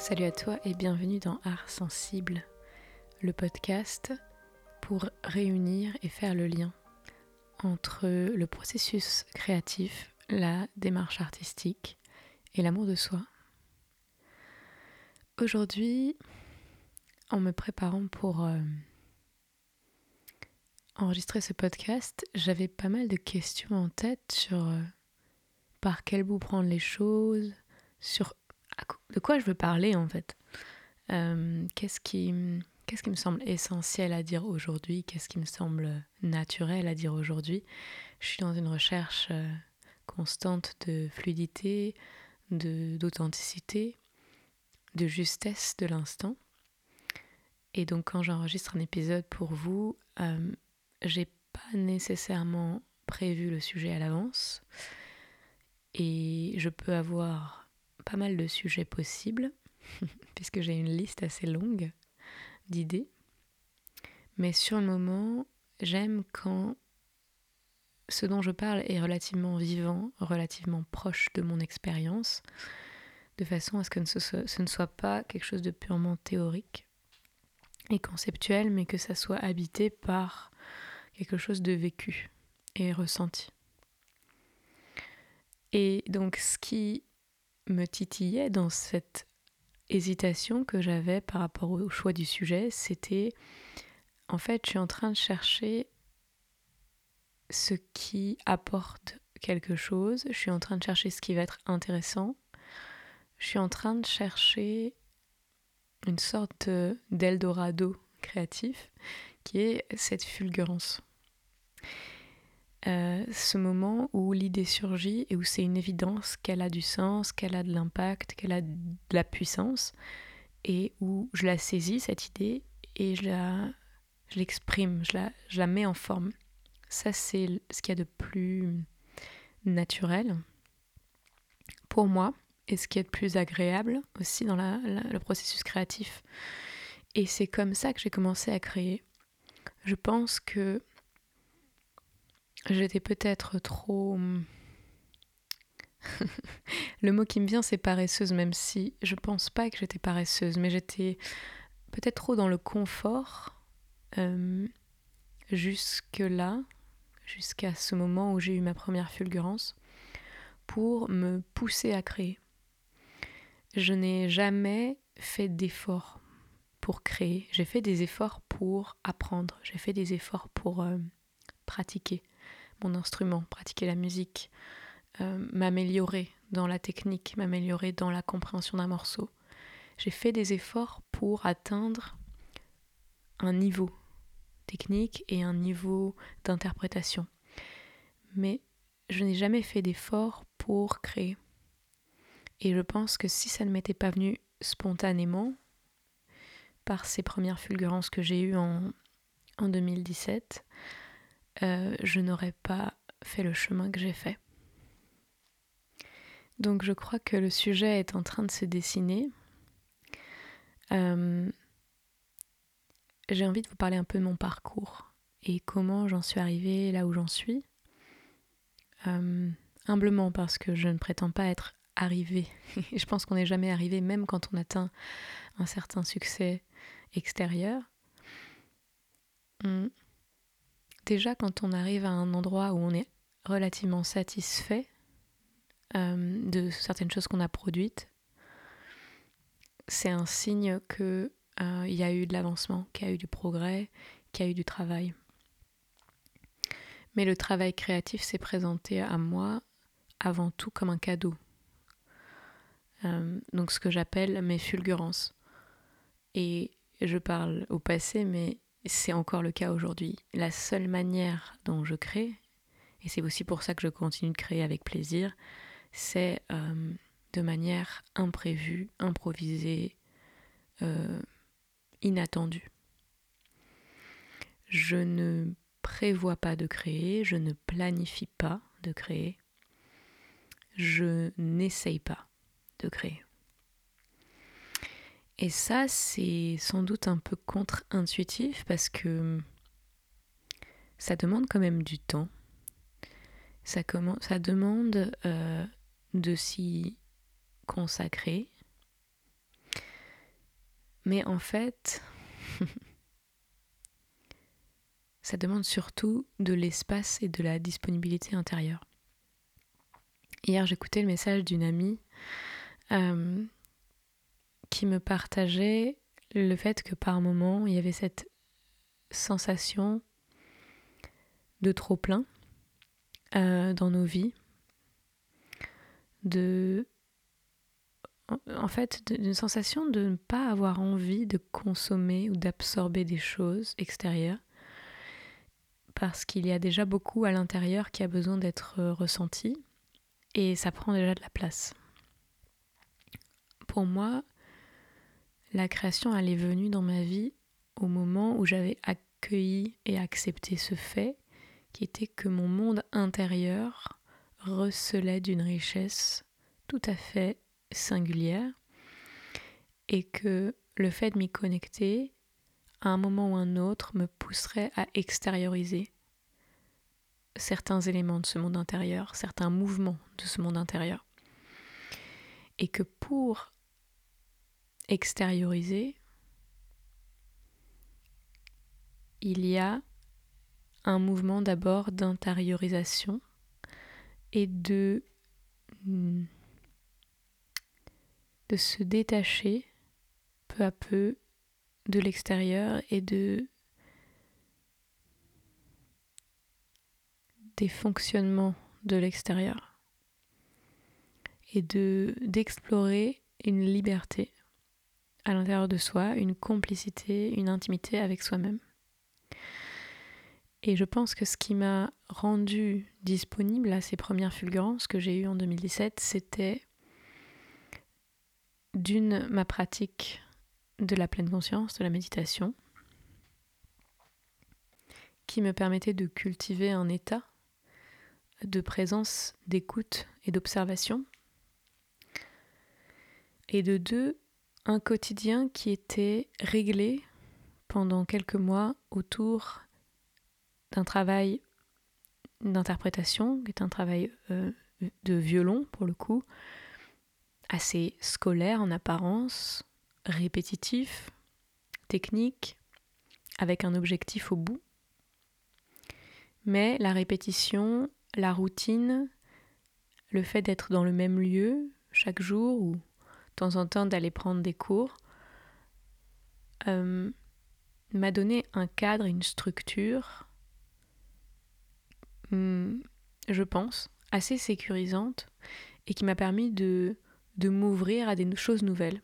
Salut à toi et bienvenue dans Art Sensible, le podcast pour réunir et faire le lien entre le processus créatif, la démarche artistique et l'amour de soi. Aujourd'hui, en me préparant pour euh, enregistrer ce podcast, j'avais pas mal de questions en tête sur euh, par quel bout prendre les choses, sur de quoi je veux parler en fait? Euh, qu'est-ce qui, qu'est-ce qui me semble essentiel à dire aujourd'hui? Qu'est-ce qui me semble naturel à dire aujourd'hui? Je suis dans une recherche euh, constante de fluidité, de, d'authenticité, de justesse de l'instant. Et donc quand j'enregistre un épisode pour vous, euh, j'ai pas nécessairement prévu le sujet à l'avance. Et je peux avoir pas mal de sujets possibles, puisque j'ai une liste assez longue d'idées. Mais sur le moment, j'aime quand ce dont je parle est relativement vivant, relativement proche de mon expérience, de façon à ce que ce ne soit pas quelque chose de purement théorique et conceptuel, mais que ça soit habité par quelque chose de vécu et ressenti. Et donc ce qui me titillait dans cette hésitation que j'avais par rapport au choix du sujet, c'était en fait, je suis en train de chercher ce qui apporte quelque chose, je suis en train de chercher ce qui va être intéressant, je suis en train de chercher une sorte d'Eldorado créatif qui est cette fulgurance. Euh, ce moment où l'idée surgit et où c'est une évidence qu'elle a du sens, qu'elle a de l'impact, qu'elle a de la puissance, et où je la saisis, cette idée, et je la, je l'exprime, je la, je la mets en forme. Ça, c'est ce qu'il y a de plus naturel pour moi, et ce qui est de plus agréable aussi dans le processus créatif. Et c'est comme ça que j'ai commencé à créer. Je pense que J'étais peut-être trop... le mot qui me vient, c'est paresseuse, même si je pense pas que j'étais paresseuse, mais j'étais peut-être trop dans le confort euh, jusque-là, jusqu'à ce moment où j'ai eu ma première fulgurance, pour me pousser à créer. Je n'ai jamais fait d'efforts pour créer. J'ai fait des efforts pour apprendre. J'ai fait des efforts pour euh, pratiquer mon instrument, pratiquer la musique, euh, m'améliorer dans la technique, m'améliorer dans la compréhension d'un morceau. J'ai fait des efforts pour atteindre un niveau technique et un niveau d'interprétation. Mais je n'ai jamais fait d'efforts pour créer. Et je pense que si ça ne m'était pas venu spontanément, par ces premières fulgurances que j'ai eues en, en 2017, euh, je n'aurais pas fait le chemin que j'ai fait. Donc je crois que le sujet est en train de se dessiner. Euh, j'ai envie de vous parler un peu de mon parcours et comment j'en suis arrivée là où j'en suis. Euh, humblement parce que je ne prétends pas être arrivée. je pense qu'on n'est jamais arrivé même quand on atteint un certain succès extérieur. Déjà quand on arrive à un endroit où on est relativement satisfait euh, de certaines choses qu'on a produites, c'est un signe qu'il euh, y a eu de l'avancement, qu'il y a eu du progrès, qu'il y a eu du travail. Mais le travail créatif s'est présenté à moi avant tout comme un cadeau. Euh, donc ce que j'appelle mes fulgurances. Et je parle au passé, mais c'est encore le cas aujourd'hui. La seule manière dont je crée, et c'est aussi pour ça que je continue de créer avec plaisir, c'est euh, de manière imprévue, improvisée, euh, inattendue. Je ne prévois pas de créer, je ne planifie pas de créer, je n'essaye pas de créer. Et ça, c'est sans doute un peu contre-intuitif parce que ça demande quand même du temps. Ça, demande euh, de s'y consacrer. Mais en fait, ça demande surtout de l'espace et de la disponibilité intérieure. Hier, j'écoutais le message d'une amie euh, qui me partageait le fait que par moment, il y avait cette sensation de trop plein euh, dans nos vies, de en fait d'une sensation de ne pas avoir envie de consommer ou d'absorber des choses extérieures parce qu'il y a déjà beaucoup à l'intérieur qui a besoin d'être ressenti et ça prend déjà de la place. Pour moi, la création, elle est venue dans ma vie au moment où j'avais accueilli et accepté ce fait qui était que mon monde intérieur recelait d'une richesse tout à fait singulière et que le fait de m'y connecter à un moment ou un autre me pousserait à extérioriser certains éléments de ce monde intérieur, certains mouvements de ce monde intérieur. Et que pour extérioriser, il y a un mouvement d'abord d'intériorisation et de, de se détacher peu à peu de l'extérieur et de des fonctionnements de l'extérieur et de d'explorer une liberté à l'intérieur de soi, une complicité, une intimité avec soi-même. Et je pense que ce qui m'a rendu disponible à ces premières fulgurances que j'ai eues en 2017, c'était d'une ma pratique de la pleine conscience, de la méditation, qui me permettait de cultiver un état de présence, d'écoute et d'observation. Et de deux, un quotidien qui était réglé pendant quelques mois autour d'un travail d'interprétation, qui est un travail euh, de violon pour le coup, assez scolaire en apparence, répétitif, technique, avec un objectif au bout. Mais la répétition, la routine, le fait d'être dans le même lieu chaque jour ou temps en temps d'aller prendre des cours, euh, m'a donné un cadre, une structure Hmm, je pense, assez sécurisante et qui m'a permis de, de m'ouvrir à des choses nouvelles.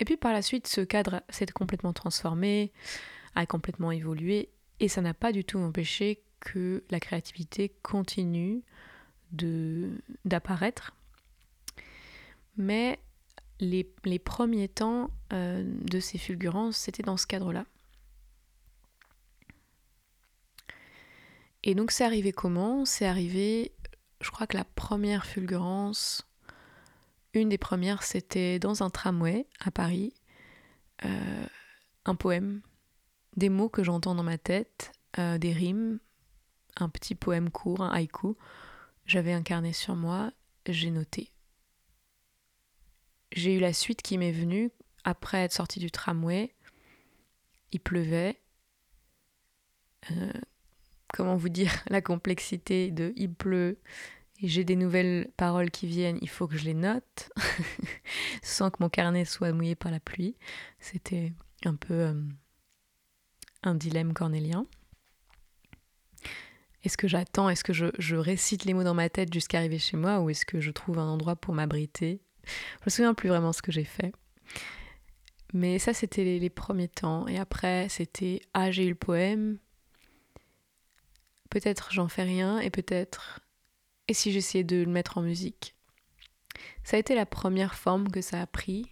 Et puis par la suite, ce cadre s'est complètement transformé, a complètement évolué et ça n'a pas du tout empêché que la créativité continue d'apparaître. Mais les, premiers temps euh, de ces fulgurances, c'était dans ce cadre-là. Et donc c'est arrivé comment? C'est arrivé, je crois que la première fulgurance, une des premières, c'était dans un tramway à Paris, euh, un poème, des mots que j'entends dans ma tête, euh, des rimes, un petit poème court, un haïku. J'avais un carnet sur moi, j'ai noté. J'ai eu la suite qui m'est venue après être sortie du tramway. Il pleuvait. Euh, comment vous dire, la complexité de il pleut j'ai des nouvelles paroles qui viennent, il faut que je les note sans que mon carnet soit mouillé par la pluie. C'était un peu euh, un dilemme cornélien. Est-ce que j'attends, est-ce que je, récite les mots dans ma tête jusqu'à arriver chez moi ou est-ce que je trouve un endroit pour m'abriter Je me souviens plus vraiment ce que j'ai fait. Mais ça, c'était les, premiers temps. Et après, c'était Ah, j'ai eu le poème, Peut-être j'en fais rien et peut-être. Et si j'essayais de le mettre en musique Ça a été la première forme que ça a pris.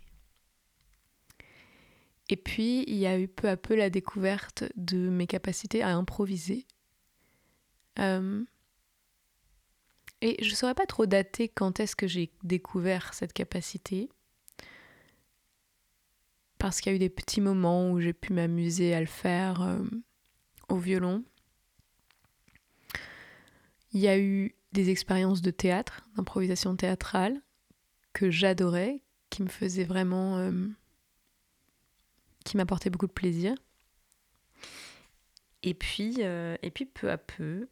Et puis il y a eu peu à peu la découverte de mes capacités à improviser. Euh, et je ne saurais pas trop dater quand est-ce que j'ai découvert cette capacité. Parce qu'il y a eu des petits moments où j'ai pu m'amuser à le faire euh, au violon. Il y a eu des expériences de théâtre, d'improvisation théâtrale, que j'adorais, qui me faisaient vraiment euh, qui m'apportait beaucoup de plaisir. Et puis, euh, et puis peu à peu,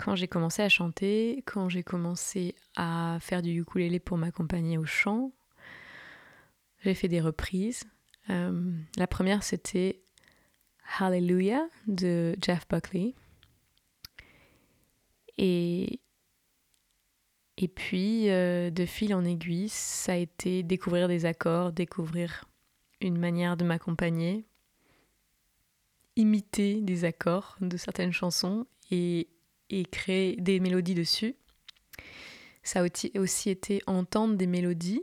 quand j'ai commencé à chanter, quand j'ai commencé à faire du ukulélé pour m'accompagner au chant, j'ai fait des reprises. Euh, la première, c'était Hallelujah de Jeff Buckley. Et, puis, euh, de fil en aiguille, ça a été découvrir des accords, découvrir une manière de m'accompagner, imiter des accords de certaines chansons et, et créer des mélodies dessus. Ça a aussi été entendre des mélodies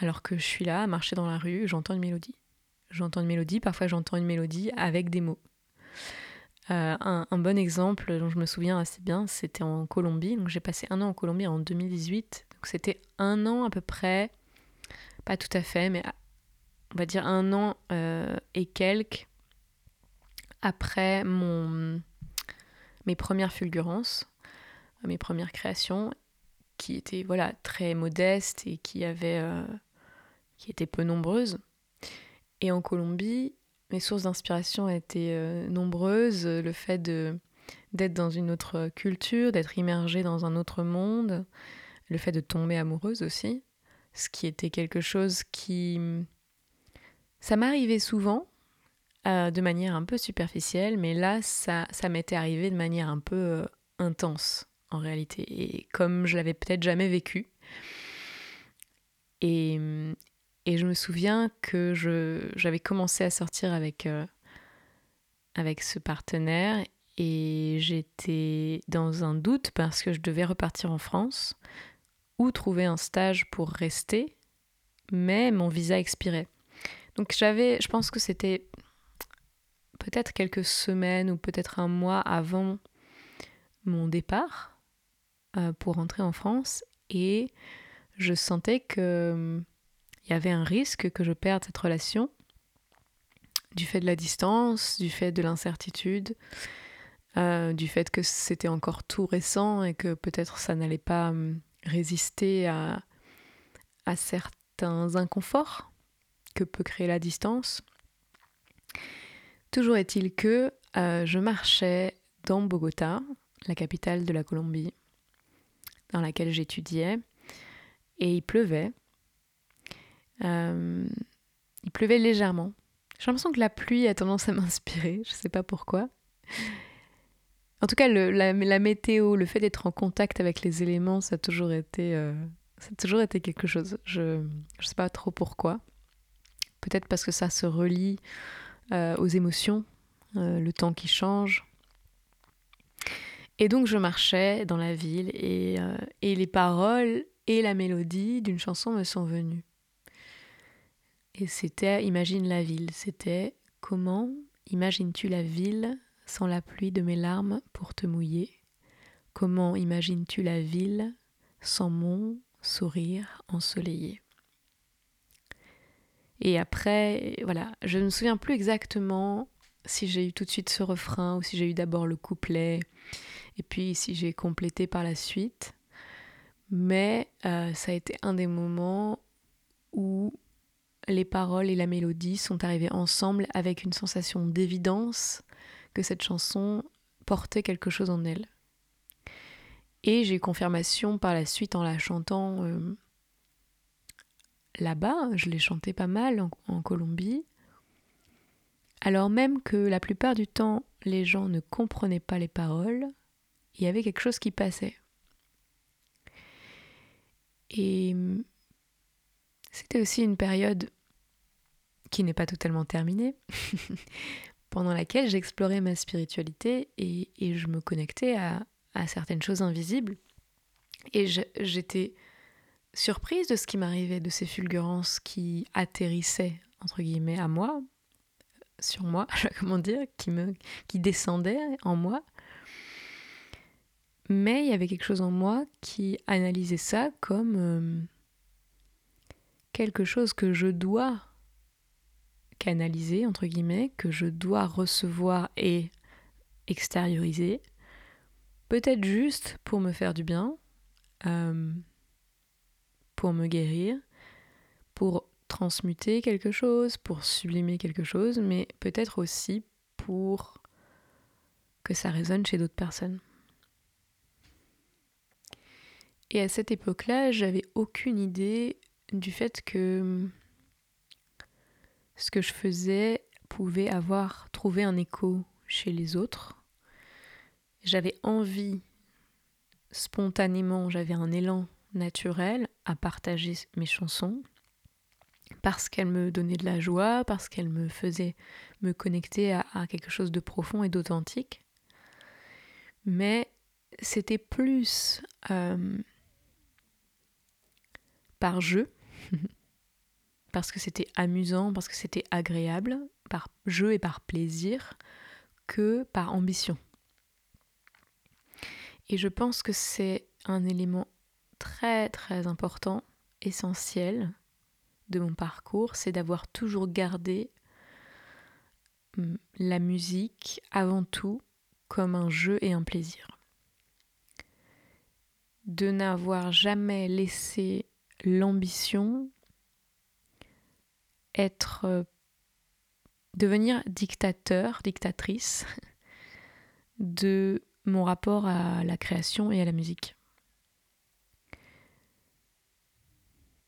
alors que je suis là à marcher dans la rue, j'entends une mélodie. J'entends une mélodie, parfois j'entends une mélodie avec des mots. Euh, un, bon exemple dont je me souviens assez bien, c'était en Colombie. Donc j'ai passé un an en Colombie en 2018. Donc c'était un an à peu près, pas tout à fait, mais on va dire un an euh, et quelques après mon, mes premières fulgurances, mes premières créations, qui étaient voilà très modestes et qui avaient, euh, qui étaient peu nombreuses. Et en Colombie, mes sources d'inspiration étaient euh, nombreuses. Le fait de d'être dans une autre culture, d'être immergée dans un autre monde, le fait de tomber amoureuse aussi, ce qui était quelque chose qui... Ça m'arrivait souvent, euh, de manière un peu superficielle, mais là, ça, ça m'était arrivé de manière un peu euh, intense, en réalité, et comme je l'avais peut-être jamais vécu. Et, et je me souviens que j'avais commencé à sortir avec, euh, avec ce partenaire et j'étais dans un doute parce que je devais repartir en France ou trouver un stage pour rester, mais mon visa expirait. Donc j'avais, je pense que c'était peut-être quelques semaines ou peut-être un mois avant mon départ euh, pour rentrer en France et je sentais que il y avait un risque que je perde cette relation du fait de la distance, du fait de l'incertitude, euh, du fait que c'était encore tout récent et que peut-être ça n'allait pas hum, résister à certains inconforts que peut créer la distance. Toujours est-il que euh, je marchais dans Bogota, la capitale de la Colombie, dans laquelle j'étudiais, et il pleuvait. Euh, il pleuvait légèrement. J'ai l'impression que la pluie a tendance à m'inspirer, je ne sais pas pourquoi. En tout cas, la, météo, le fait d'être en contact avec les éléments, ça a toujours été, euh, ça a toujours été quelque chose. Je ne sais pas trop pourquoi. Peut-être parce que ça se relie euh, aux émotions, le temps qui change. Et donc je marchais dans la ville et, et les paroles et la mélodie d'une chanson me sont venues. Et c'était Imagine la ville. C'était comment imagines-tu la ville sans la pluie de mes larmes pour te mouiller? Comment imagines-tu la ville sans mon sourire ensoleillé? Et après, voilà, je ne me souviens plus exactement si j'ai eu tout de suite ce refrain ou si j'ai eu d'abord le couplet et puis si j'ai complété par la suite. Mais euh, ça a été un des moments où les paroles et la mélodie sont arrivées ensemble avec une sensation d'évidence que cette chanson portait quelque chose en elle. Et j'ai confirmation par la suite en la chantant euh, là-bas, je l'ai chanté pas mal en, en Colombie, alors même que la plupart du temps les gens ne comprenaient pas les paroles, il y avait quelque chose qui passait. Et c'était aussi une période qui n'est pas totalement terminée, pendant laquelle j'explorais ma spiritualité et, je me connectais à, certaines choses invisibles. Et j'étais surprise de ce qui m'arrivait, de ces fulgurances qui atterrissaient, entre guillemets, à moi, sur moi, comment dire, qui, me, qui descendaient en moi. Mais il y avait quelque chose en moi qui analysait ça comme euh, quelque chose que je dois canaliser, entre guillemets, que je dois recevoir et extérioriser, peut-être juste pour me faire du bien, euh, pour me guérir, pour transmuter quelque chose, pour sublimer quelque chose, mais peut-être aussi pour que ça résonne chez d'autres personnes. Et à cette époque-là, j'avais aucune idée du fait que ce que je faisais pouvait avoir trouvé un écho chez les autres. J'avais envie, spontanément, j'avais un élan naturel à partager mes chansons parce qu'elles me donnaient de la joie, parce qu'elles me faisaient me connecter à, quelque chose de profond et d'authentique. Mais c'était plus euh, par jeu, parce que c'était amusant, parce que c'était agréable, par jeu et par plaisir, que par ambition. Et je pense que c'est un élément très très important, essentiel de mon parcours, c'est d'avoir toujours gardé hum, la musique avant tout comme un jeu et un plaisir. De n'avoir jamais laissé l'ambition être euh, devenir dictateur, dictatrice de mon rapport à la création et à la musique.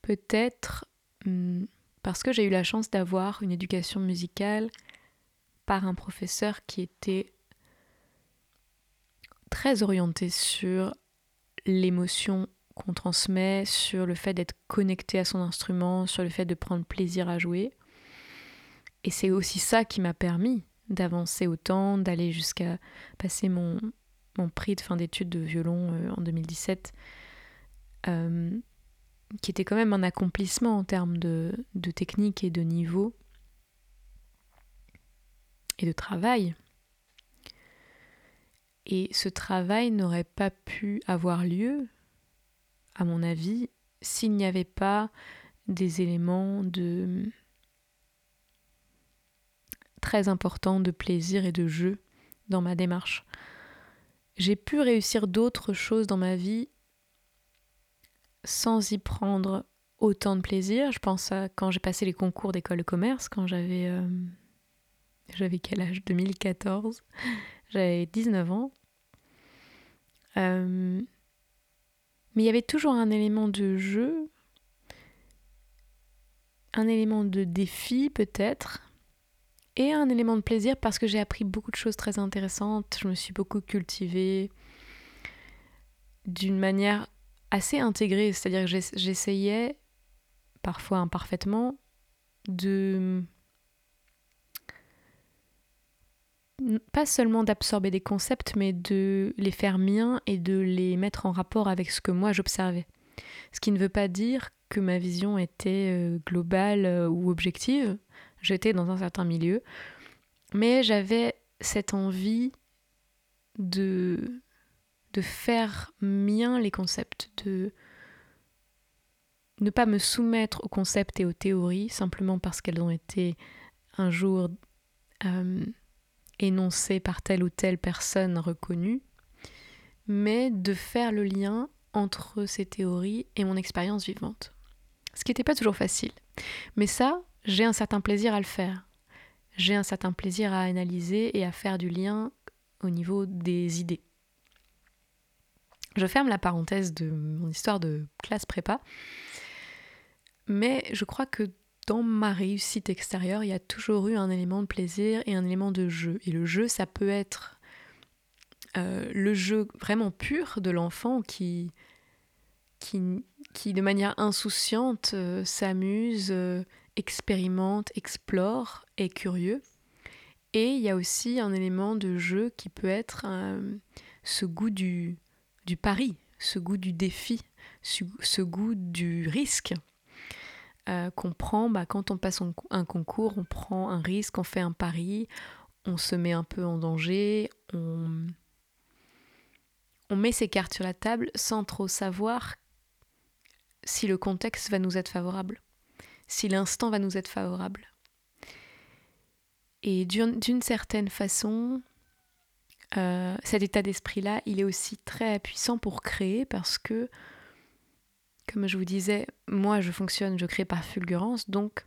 Peut-être hmm, parce que j'ai eu la chance d'avoir une éducation musicale par un professeur qui était très orienté sur l'émotion qu'on transmet, sur le fait d'être connecté à son instrument, sur le fait de prendre plaisir à jouer. Et c'est aussi ça qui m'a permis d'avancer autant, d'aller jusqu'à passer mon, prix de fin d'études de violon euh, en 2017 qui était quand même un accomplissement en termes de, technique et de niveau et de travail. Et ce travail n'aurait pas pu avoir lieu, à mon avis, s'il n'y avait pas des éléments de très importants de plaisir et de jeu dans ma démarche. J'ai pu réussir d'autres choses dans ma vie sans y prendre autant de plaisir. Je pense à quand j'ai passé les concours d'école de commerce, quand j'avais. Euh, j'avais quel âge? 2014. J'avais 19 ans. Euh, mais il y avait toujours un élément de jeu, un élément de défi peut-être, et un élément de plaisir parce que j'ai appris beaucoup de choses très intéressantes. Je me suis beaucoup cultivée d'une manière assez intégré, c'est-à-dire que j'essayais, parfois imparfaitement, de pas seulement d'absorber des concepts, mais de les faire miens et de les mettre en rapport avec ce que moi j'observais. Ce qui ne veut pas dire que ma vision était euh, globale euh, ou objective. J'étais dans un certain milieu, mais j'avais cette envie de de faire mien les concepts, de ne pas me soumettre aux concepts et aux théories simplement parce qu'elles ont été un jour euh, énoncées par telle ou telle personne reconnue, mais de faire le lien entre ces théories et mon expérience vivante. Ce qui n'était pas toujours facile. Mais ça, j'ai un certain plaisir à le faire. J'ai un certain plaisir à analyser et à faire du lien au niveau des idées. Je ferme la parenthèse de mon histoire de classe prépa, mais je crois que dans ma réussite extérieure, il y a toujours eu un élément de plaisir et un élément de jeu. Et le jeu, ça peut être euh, le jeu vraiment pur de l'enfant qui, qui, de manière insouciante, euh, s'amuse, euh, expérimente, explore, est curieux. Et il y a aussi un élément de jeu qui peut être ce goût du, du pari, ce goût du défi, ce, goût du risque euh, qu'on prend bah, quand on passe un concours, on prend un risque, on fait un pari, on se met un peu en danger, on, on met ses cartes sur la table sans trop savoir si le contexte va nous être favorable, si l'instant va nous être favorable. Et d'une certaine façon, euh, cet état d'esprit-là, il est aussi très puissant pour créer parce que comme je vous disais, moi je fonctionne, je crée par fulgurance, donc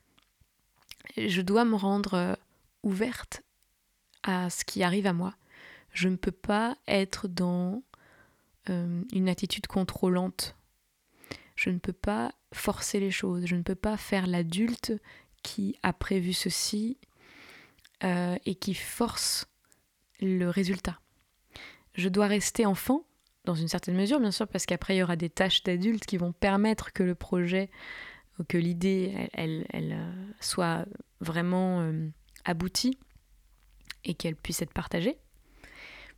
je dois me rendre euh, ouverte à ce qui arrive à moi. Je ne peux pas être dans euh, une attitude contrôlante. Je ne peux pas forcer les choses. Je ne peux pas faire l'adulte qui a prévu ceci et qui force le résultat. Je dois rester enfant, dans une certaine mesure, bien sûr, parce qu'après, il y aura des tâches d'adulte qui vont permettre que le projet, ou que l'idée, elle, euh, soit vraiment aboutie et qu'elle puisse être partagée.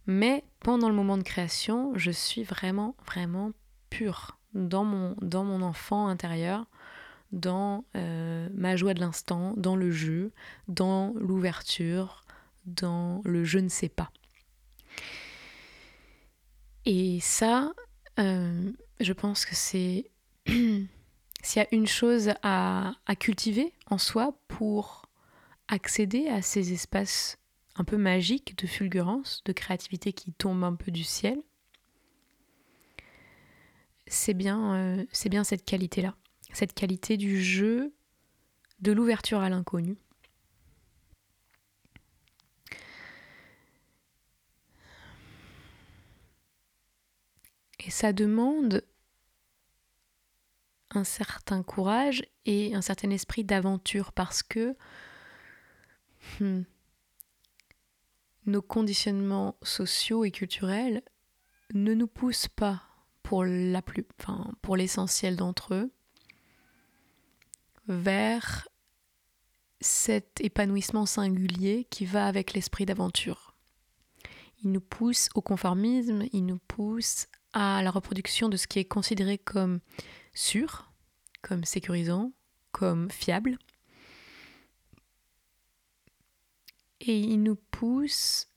Mais pendant le moment de création, je suis vraiment, vraiment pure dans mon, dans mon enfant intérieur, dans euh, ma joie de l'instant, dans le jeu, dans l'ouverture, dans le je ne sais pas. Et ça, euh, je pense que c'est s'il y a une chose à, cultiver en soi pour accéder à ces espaces un peu magique de fulgurance, de créativité qui tombe un peu du ciel, c'est bien, euh, c'est bien cette qualité-là, cette qualité du jeu, de l'ouverture à l'inconnu. Et ça demande un certain courage et un certain esprit d'aventure parce que hmm, nos conditionnements sociaux et culturels ne nous poussent pas pour la plus, enfin, pour l'essentiel d'entre eux vers cet épanouissement singulier qui va avec l'esprit d'aventure. Il nous pousse au conformisme, il nous pousse à la reproduction de ce qui est considéré comme sûr, comme sécurisant, comme fiable, et il nous pousse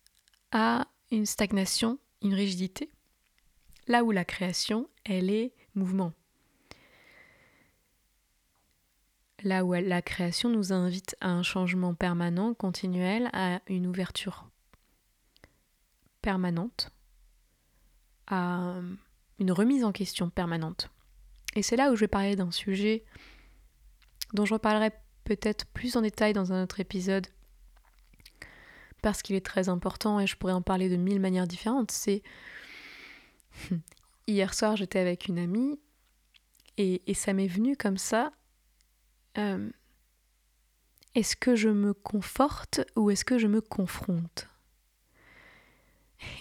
à une stagnation, une rigidité, là où la création, elle est mouvement. Là où la création nous invite à un changement permanent, continuel, à une ouverture permanente, à une remise en question permanente. Et c'est là où je vais parler d'un sujet dont je reparlerai peut-être plus en détail dans un autre épisode parce qu'il est très important et je pourrais en parler de mille manières différentes, c'est hier soir j'étais avec une amie et, ça m'est venu comme ça. Euh, est-ce que je me conforte ou est-ce que je me confronte?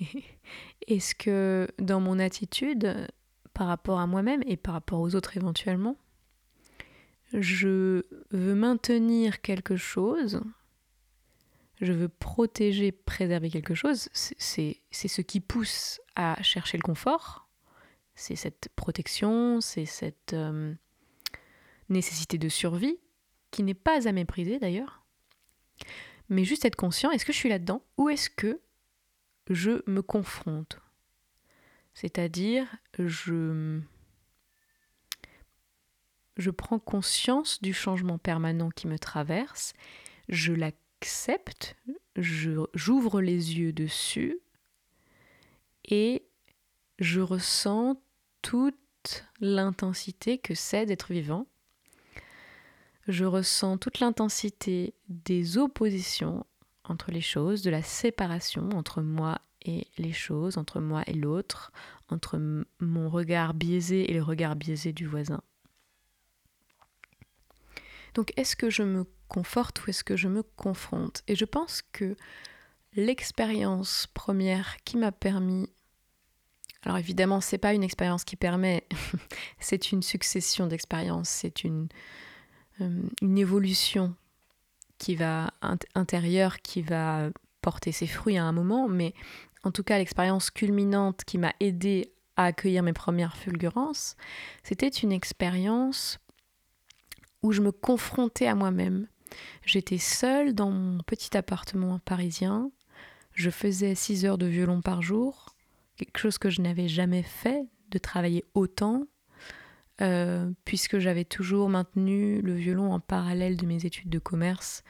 Est-ce que dans mon attitude par rapport à moi-même et par rapport aux autres éventuellement, je veux maintenir quelque chose je veux protéger, préserver quelque chose, c'est ce qui pousse à chercher le confort, c'est cette protection, c'est cette euh, nécessité de survie, qui n'est pas à mépriser d'ailleurs, mais juste être conscient, est-ce que je suis là-dedans ou est-ce que je me confronte C'est-à-dire, je, je prends conscience du changement permanent qui me traverse, je la accepte, j'ouvre les yeux dessus et je ressens toute l'intensité que c'est d'être vivant. Je ressens toute l'intensité des oppositions entre les choses, de la séparation entre moi et les choses, entre moi et l'autre, entre mon regard biaisé et le regard biaisé du voisin. Donc est-ce que je me conforte ou est-ce que je me confronte? Et je pense que l'expérience première qui m'a permis alors évidemment, c'est pas une expérience qui permet, c'est une succession d'expériences, c'est une, euh, une évolution qui va qui va porter ses fruits à un moment, mais en tout cas l'expérience culminante qui m'a aidé à accueillir mes premières fulgurances, c'était une expérience où je me confrontais à moi-même. J'étais seule dans mon petit appartement parisien. Je faisais 6 heures de violon par jour, quelque chose que je n'avais jamais fait, de travailler autant, euh, puisque j'avais toujours maintenu le violon en parallèle de mes études de commerce.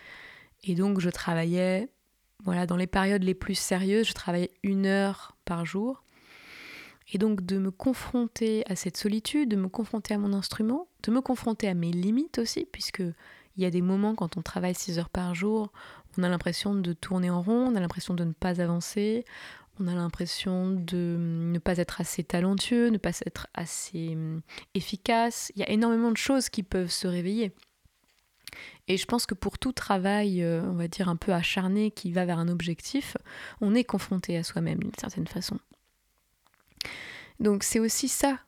Et donc je travaillais, voilà, dans les périodes les plus sérieuses, je travaillais une heure par jour. Et donc de me confronter à cette solitude, de me confronter à mon instrument, de me confronter à mes limites aussi, puisque il y a des moments quand on travaille 6 heures par jour, on a l'impression de tourner en rond, on a l'impression de ne pas avancer, on a l'impression de ne pas être assez talentueux, ne pas être assez hum, efficace. Il y a énormément de choses qui peuvent se réveiller. Et je pense que pour tout travail, euh, on va dire un peu acharné, qui va vers un objectif, on est confronté à soi-même d'une certaine façon. Donc c'est aussi ça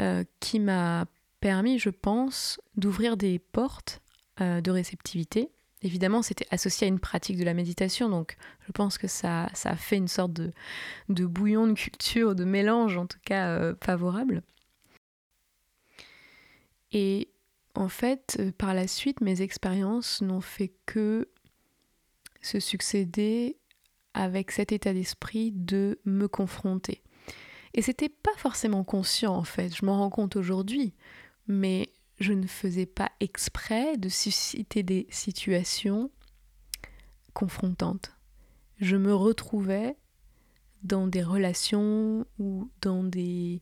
euh, qui m'a permis, je pense, d'ouvrir des portes euh, de réceptivité. Évidemment, c'était associé à une pratique de la méditation, donc je pense que ça, ça a fait une sorte de, bouillon de culture, de mélange en tout cas favorable. Et en fait, euh, par la suite, mes expériences n'ont fait que se succéder avec cet état d'esprit de me confronter. Et c'était pas forcément conscient en fait, je m'en rends compte aujourd'hui, mais je ne faisais pas exprès de susciter des situations confrontantes. Je me retrouvais dans des relations ou dans des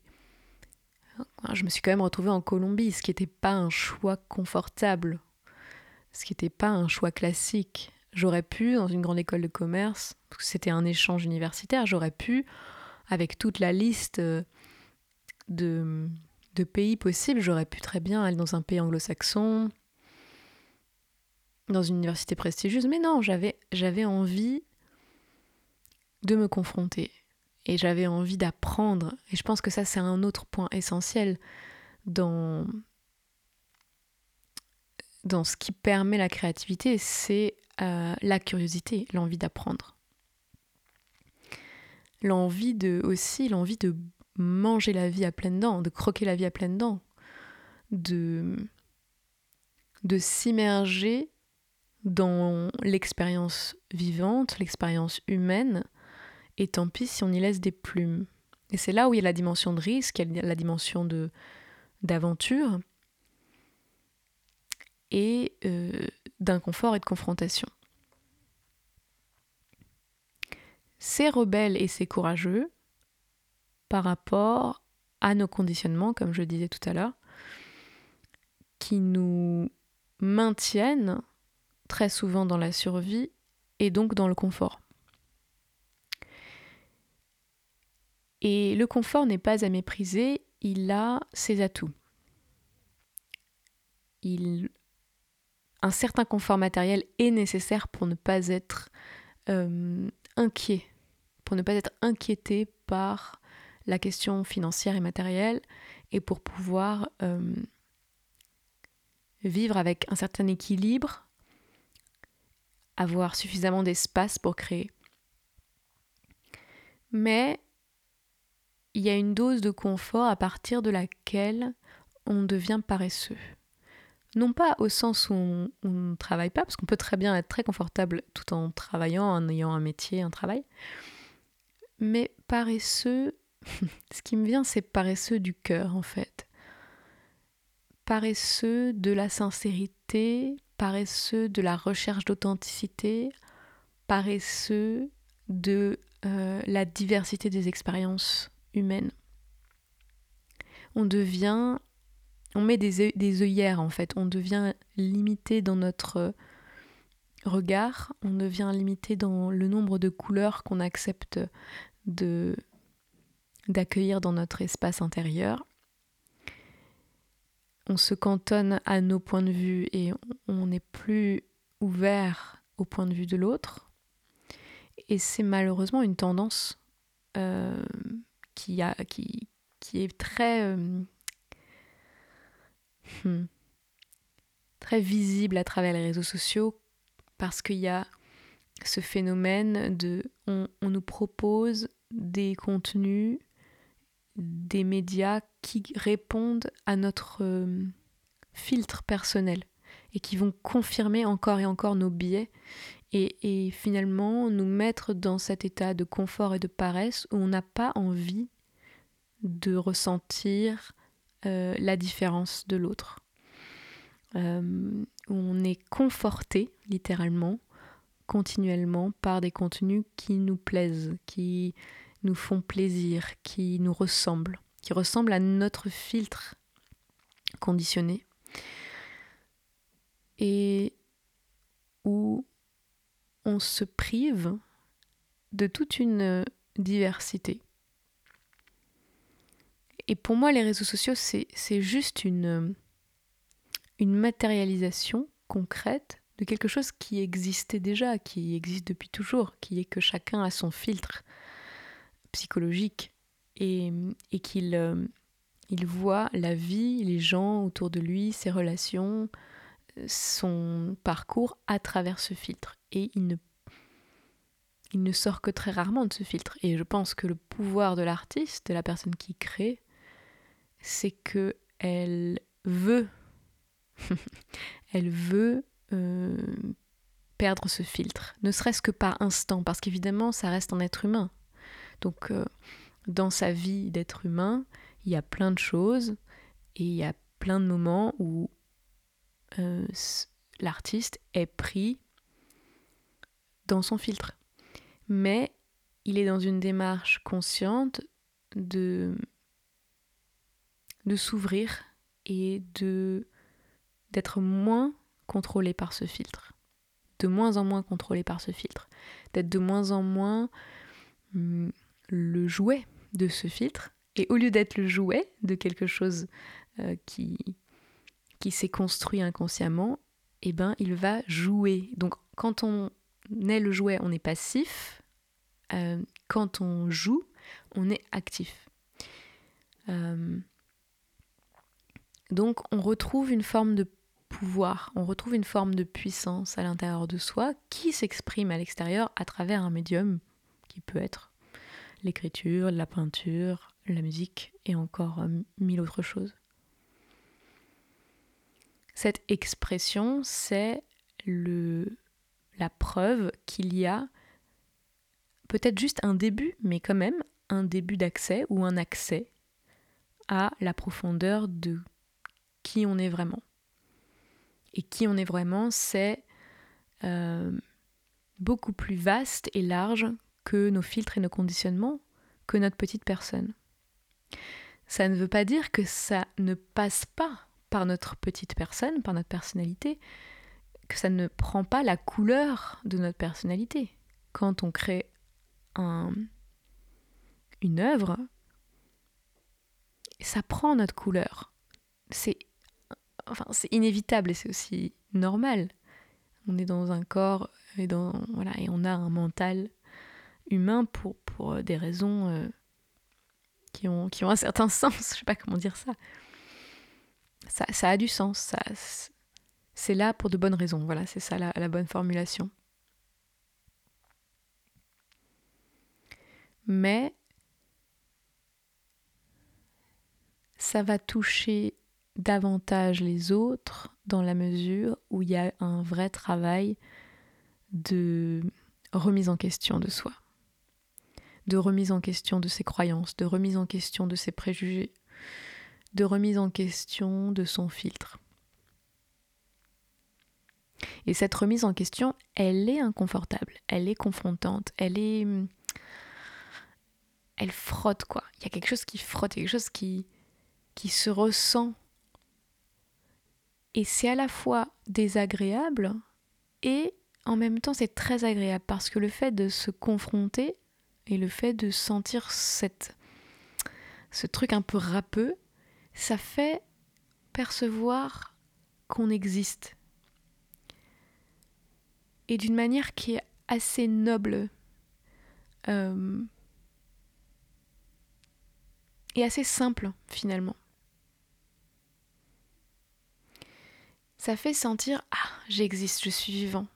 je me suis quand même retrouvée en Colombie, ce qui n'était pas un choix confortable, ce qui n'était pas un choix classique. J'aurais pu, dans une grande école de commerce, parce que c'était un échange universitaire, j'aurais pu, avec toute la liste euh, de, de pays possibles, j'aurais pu très bien aller dans un pays anglo-saxon, dans une université prestigieuse, mais non, j'avais, envie de me confronter et j'avais envie d'apprendre. Et je pense que ça, c'est un autre point essentiel dans, dans ce qui permet la créativité, c'est euh, la curiosité, l'envie d'apprendre. L'envie de aussi, l'envie de manger la vie à pleines dents, de croquer la vie à pleines dents, de, s'immerger dans l'expérience vivante, l'expérience humaine, et tant pis si on y laisse des plumes. Et c'est là où il y a la dimension de risque, il y a la dimension de d'aventure et euh, d'inconfort et de confrontation. C'est rebelle et c'est courageux par rapport à nos conditionnements, comme je disais tout à l'heure, qui nous maintiennent très souvent dans la survie et donc dans le confort. Et le confort n'est pas à mépriser, il a ses atouts. Un certain confort matériel est nécessaire pour ne pas être euh, inquiet, pour ne pas être inquiété par la question financière et matérielle, et pour pouvoir euh, vivre avec un certain équilibre, avoir suffisamment d'espace pour créer. Mais il y a une dose de confort à partir de laquelle on devient paresseux. Non pas au sens où on ne travaille pas, parce qu'on peut très bien être très confortable tout en travaillant, en ayant un métier, un travail, mais paresseux, ce qui me vient, c'est paresseux du cœur en fait. Paresseux de la sincérité, paresseux de la recherche d'authenticité, paresseux de euh, la diversité des expériences humaine. On devient, on met des œillères en fait, on devient limité dans notre regard, on devient limité dans le nombre de couleurs qu'on accepte de d'accueillir dans notre espace intérieur. On se cantonne à nos points de vue et on n'est plus ouvert au point de vue de l'autre. Et c'est malheureusement une tendance euh, qui, est très, euh, hmm, très visible à travers les réseaux sociaux parce qu'il y a ce phénomène de on, nous propose des contenus, des médias qui répondent à notre euh, filtre personnel et qui vont confirmer encore et encore nos biais et, finalement nous mettre dans cet état de confort et de paresse où on n'a pas envie de ressentir euh, la différence de l'autre. Euh, on est conforté littéralement, continuellement par des contenus qui nous plaisent, qui nous font plaisir, qui nous ressemblent, qui ressemblent à notre filtre conditionné et où on se prive de toute une diversité. Et pour moi, les réseaux sociaux, c'est juste une, une matérialisation concrète de quelque chose qui existait déjà, qui existe depuis toujours, qui est que chacun a son filtre psychologique et, et qu'il euh, il voit la vie, les gens autour de lui, ses relations, son parcours à travers ce filtre. Et il ne, il ne sort que très rarement de ce filtre. Et je pense que le pouvoir de l'artiste, de la personne qui crée, c'est que elle veut, elle veut euh, perdre ce filtre, ne serait-ce que par instant, parce qu'évidemment, ça reste un être humain. Donc, euh, dans sa vie d'être humain, il y a plein de choses et il y a plein de moments où euh, l'artiste est pris dans son filtre. Mais il est dans une démarche consciente de, s'ouvrir et de d'être moins contrôlé par ce filtre. De moins en moins contrôlé par ce filtre. D'être de moins en moins hum, le jouet de ce filtre. Et au lieu d'être le jouet de quelque chose euh, qui, s'est construit inconsciemment, eh ben, il va jouer. Donc quand on est le jouet, on est passif. Euh, quand on joue, on est actif. Euh, donc on retrouve une forme de pouvoir, on retrouve une forme de puissance à l'intérieur de soi qui s'exprime à l'extérieur à travers un médium qui peut être l'écriture, la peinture, la musique et encore euh, mille autres choses. Cette expression, c'est le, la preuve qu'il y a peut-être juste un début, mais quand même un début d'accès ou un accès à la profondeur de qui on est vraiment. Et qui on est vraiment, c'est euh, beaucoup plus vaste et large que nos filtres et nos conditionnements, que notre petite personne. Ça ne veut pas dire que ça ne passe pas par notre petite personne, par notre personnalité, que ça ne prend pas la couleur de notre personnalité. Quand on crée un, une œuvre, ça prend notre couleur. C'est enfin, inévitable et c'est aussi normal. On est dans un corps et, dans, et on a un mental humain pour, pour des raisons euh, qui, ont, qui ont un certain sens. Je sais pas comment dire ça ça, a du sens. Ça, c'est là pour de bonnes raisons. Voilà, c'est ça la, bonne formulation. Mais ça va toucher davantage les autres dans la mesure où il y a un vrai travail de remise en question de soi, de remise en question de ses croyances, de remise en question de ses préjugés, de remise en question de son filtre. Et cette remise en question, elle est inconfortable, elle est confrontante, elle est... Elle frotte, quoi. Il y a quelque chose qui frotte, quelque chose qui, qui se ressent. Et c'est à la fois désagréable et en même temps c'est très agréable parce que le fait de se confronter et le fait de sentir cette, ce truc un peu râpeux, ça fait percevoir qu'on existe. Et d'une manière qui est assez noble euh, et assez simple finalement. Ça fait sentir ah j'existe, je suis vivant.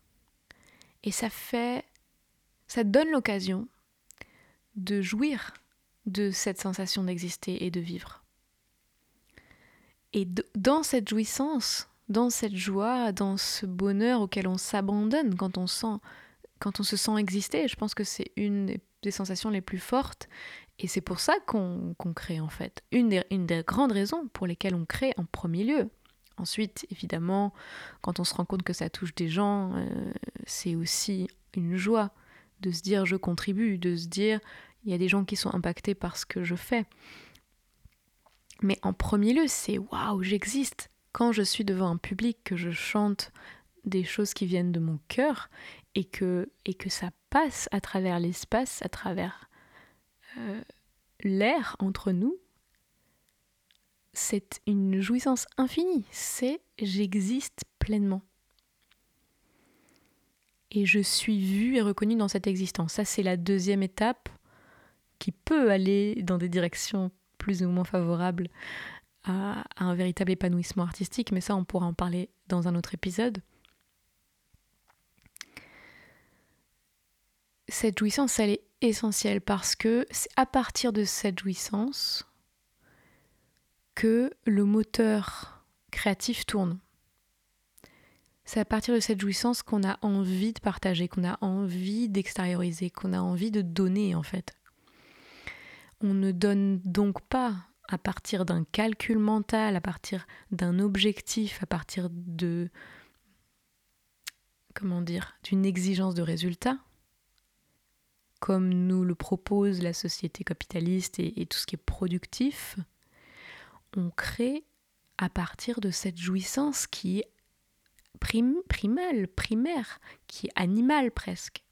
Et ça fait ça donne l'occasion de jouir de cette sensation d'exister et de vivre. Et dans cette jouissance, dans cette joie, dans ce bonheur auquel on s'abandonne quand on sent, quand on se sent exister, je pense que c'est une des sensations les plus fortes. Et c'est pour ça qu'on crée en fait. Une des, une des grandes raisons pour lesquelles on crée en premier lieu. Ensuite, évidemment, quand on se rend compte que ça touche des gens, euh, c'est aussi une joie de se dire je contribue, de se dire Il y a des gens qui sont impactés par ce que je fais. Mais en premier lieu, c'est waouh, j'existe. Quand je suis devant un public, que je chante des choses qui viennent de mon cœur et que, ça passe à travers l'espace, à travers euh, l'air entre nous, c'est une jouissance infinie. C'est j'existe pleinement. Et je suis vue et reconnue dans cette existence. Ça, c'est la deuxième étape qui peut aller dans des directions plus ou moins favorables à, un véritable épanouissement artistique, mais ça, on pourra en parler dans un autre épisode. Cette jouissance, elle est essentielle parce que c'est à partir de cette jouissance que le moteur créatif tourne. C'est à partir de cette jouissance qu'on a envie de partager, qu'on a envie d'extérioriser, qu'on a envie de donner en fait. On ne donne donc pas à partir d'un calcul mental, à partir d'un objectif, à partir de comment dire, d'une exigence de résultat, comme nous le propose la société capitaliste et, tout ce qui est productif, on crée à partir de cette jouissance qui primale, primaire, qui est animale presque.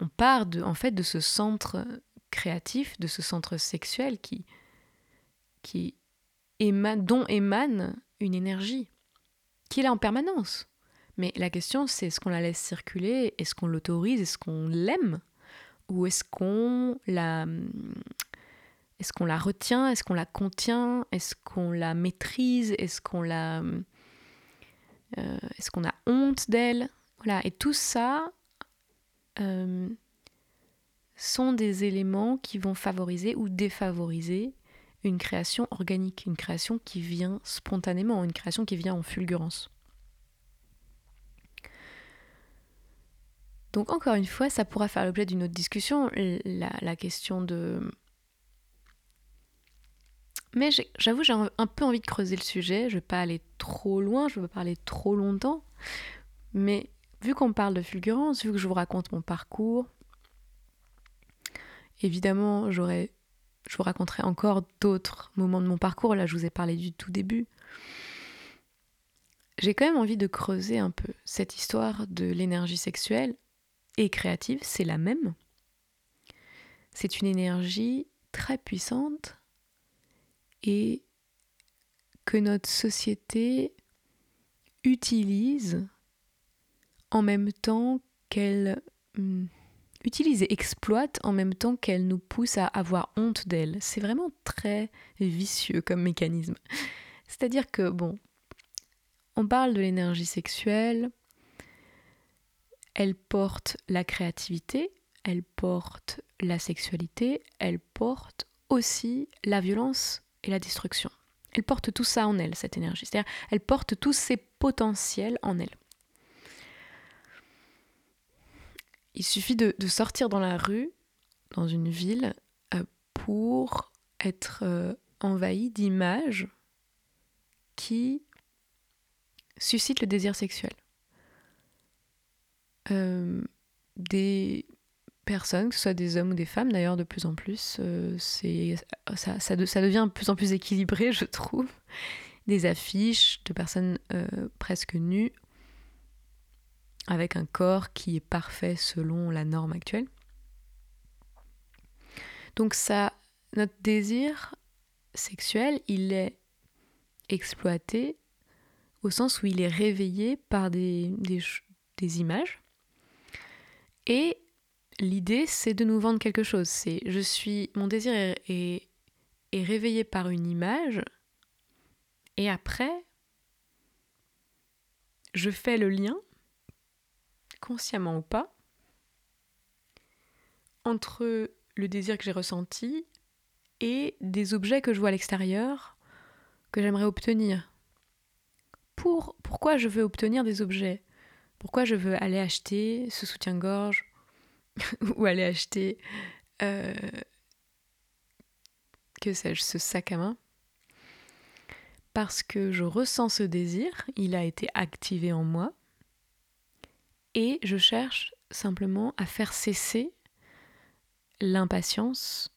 On part de, en fait de ce centre créatif, de ce centre sexuel qui, qui émane, dont émane une énergie, qui est là en permanence. Mais la question, c'est est-ce qu'on la laisse circuler? Est-ce qu'on l'autorise? Est-ce qu'on l'aime? Ou est-ce qu'on la, est-ce qu'on la retient? Est-ce qu'on la contient? Est-ce qu'on la maîtrise? Est-ce qu'on la, euh, est-ce qu'on a honte d'elle? Voilà. Et tout ça, euh, sont des éléments qui vont favoriser ou défavoriser une création organique, une création qui vient spontanément, une création qui vient en fulgurance. Donc encore une fois, ça pourra faire l'objet d'une autre discussion, la, question de... Mais j'avoue, j'ai un peu envie de creuser le sujet, je ne vais pas aller trop loin, je ne veux pas parler trop longtemps, mais vu qu'on parle de fulgurance, vu que je vous raconte mon parcours, Évidemment, j'aurais, je vous raconterai encore d'autres moments de mon parcours. Là, je vous ai parlé du tout début. J'ai quand même envie de creuser un peu cette histoire de l'énergie sexuelle et créative. C'est la même. C'est une énergie très puissante et que notre société utilise en même temps qu'elle hmm, utilise et exploite en même temps qu'elle nous pousse à avoir honte d'elle. C'est vraiment très vicieux comme mécanisme. C'est-à-dire que, bon, on parle de l'énergie sexuelle, elle porte la créativité, elle porte la sexualité, elle porte aussi la violence et la destruction. Elle porte tout ça en elle, cette énergie. C'est-à-dire, elle porte tous ses potentiels en elle. Il suffit de, sortir dans la rue, dans une ville, euh, pour être euh, envahi d'images qui suscitent le désir sexuel. Euh, des que ce soit des hommes ou des femmes d'ailleurs de plus en plus, c'est ça, ça, devient de plus en plus équilibré je trouve. Des affiches de personnes presque nues avec un corps qui est parfait selon la norme actuelle. Donc ça, notre désir sexuel, il est exploité au sens où il est réveillé par des, des, images. Et l'idée, c'est de nous vendre quelque chose. C'est je suis, mon désir est, est réveillé par une image, et après, je fais le lien consciemment ou pas, entre le désir que j'ai ressenti et des objets que je vois à l'extérieur que j'aimerais obtenir. Pour, pourquoi je veux obtenir des objets? Pourquoi je veux aller acheter ce soutien-gorge? ou aller acheter euh, que sais-je, ce sac à main Parce que je ressens ce désir, il a été activé en moi, et je cherche simplement à faire cesser l'impatience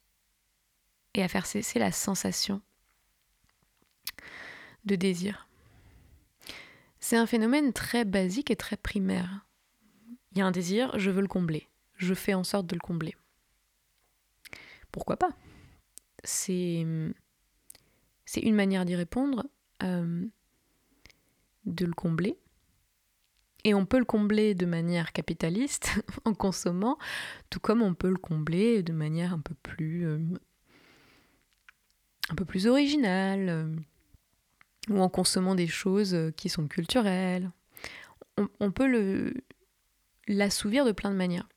et à faire cesser la sensation de désir. C'est un phénomène très basique et très primaire. Il y a un désir, je veux le combler. Je fais en sorte de le combler. Pourquoi pas? C'est une manière d'y répondre, euh, de le combler. Et on peut le combler de manière capitaliste en consommant, tout comme on peut le combler de manière un peu plus, euh, un peu plus originale, euh, ou en consommant des choses qui sont culturelles. On, on peut l'assouvir de plein de manières.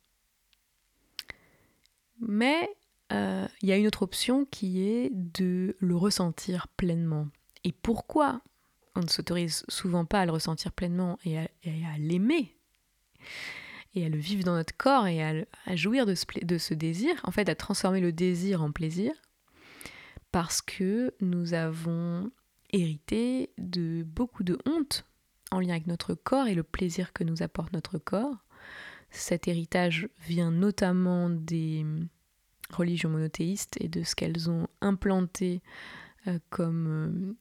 Mais euh, il y a une autre option qui est de le ressentir pleinement. Et pourquoi on ne s'autorise souvent pas à le ressentir pleinement et à, l'aimer et à le vivre dans notre corps et à, jouir de ce, de ce, désir, en fait à transformer le désir en plaisir, parce que nous avons hérité de beaucoup de honte en lien avec notre corps et le plaisir que nous apporte notre corps. Cet héritage vient notamment des religions monothéistes et de ce qu'elles ont implanté euh, comme, euh,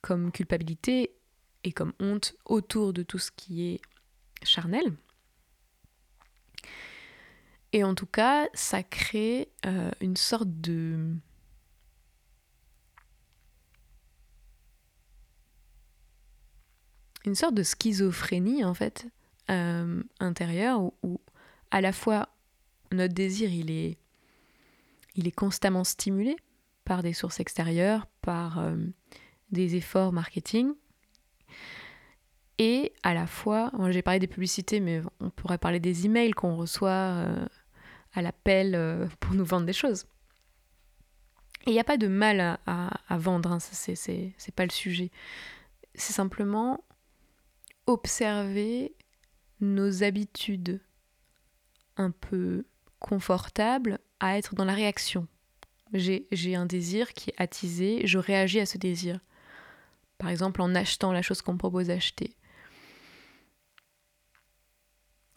comme culpabilité et comme honte autour de tout ce qui est charnel. Et en tout cas, ça crée euh, une sorte de... une sorte de schizophrénie en fait intérieure où, à la fois notre désir, il est, il est constamment stimulé par des sources extérieures, par euh, des efforts marketing. Et à la fois, j'ai parlé des publicités, mais on pourrait parler des emails qu'on reçoit euh, à l'appel euh, pour nous vendre des choses. Il n'y a pas de mal à, vendre, hein, c'est pas le sujet. C'est simplement observer nos habitudes un peu confortable à être dans la réaction. J'ai un désir qui est attisé, je réagis à ce désir. Par exemple en achetant la chose qu'on propose d'acheter.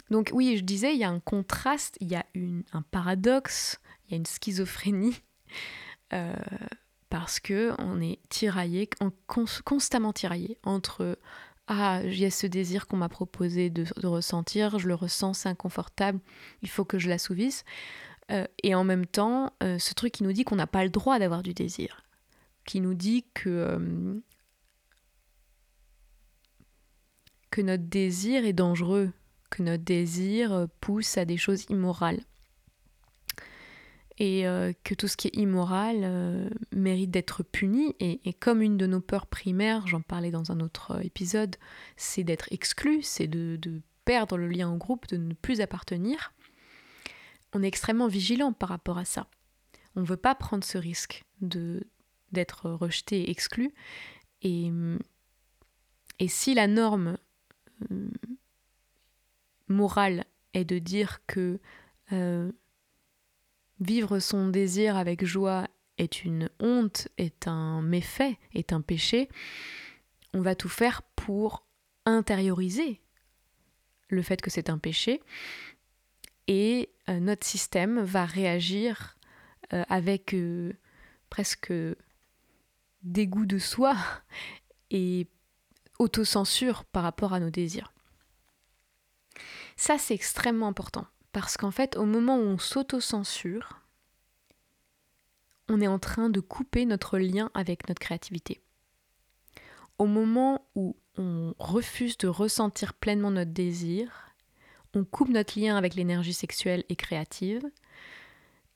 Donc oui, je disais, il y a un contraste, il y a un paradoxe, il y a une schizophrénie, euh, parce que on est tiraillé, constamment tiraillé entre ah, il y a ce désir qu'on m'a proposé de, ressentir, je le ressens, c'est inconfortable, il faut que je l'assouvisse. Euh, et en même temps, euh, ce truc qui nous dit qu'on n'a pas le droit d'avoir du désir, qui nous dit que, euh, que notre désir est dangereux, que notre désir pousse à des choses immorales et euh, que tout ce qui est immoral euh, mérite d'être puni. Et, comme une de nos peurs primaires, j'en parlais dans un autre euh, épisode, c'est d'être exclu, c'est de, perdre le lien au groupe, de ne plus appartenir, on est extrêmement vigilant par rapport à ça. On ne veut pas prendre ce risque de d'être rejeté et exclu. Et, et si la norme morale est de dire que Vivre son désir avec joie est une honte, est un méfait, est un péché. On va tout faire pour intérioriser le fait que c'est un péché et euh, notre système va réagir euh, avec euh, presque dégoût de soi et autocensure par rapport à nos désirs. Ça, c'est extrêmement important. Parce qu'en fait, au moment où on s'auto-censure, on est en train de couper notre lien avec notre créativité. Au moment où on refuse de ressentir pleinement notre désir, on coupe notre lien avec l'énergie sexuelle et créative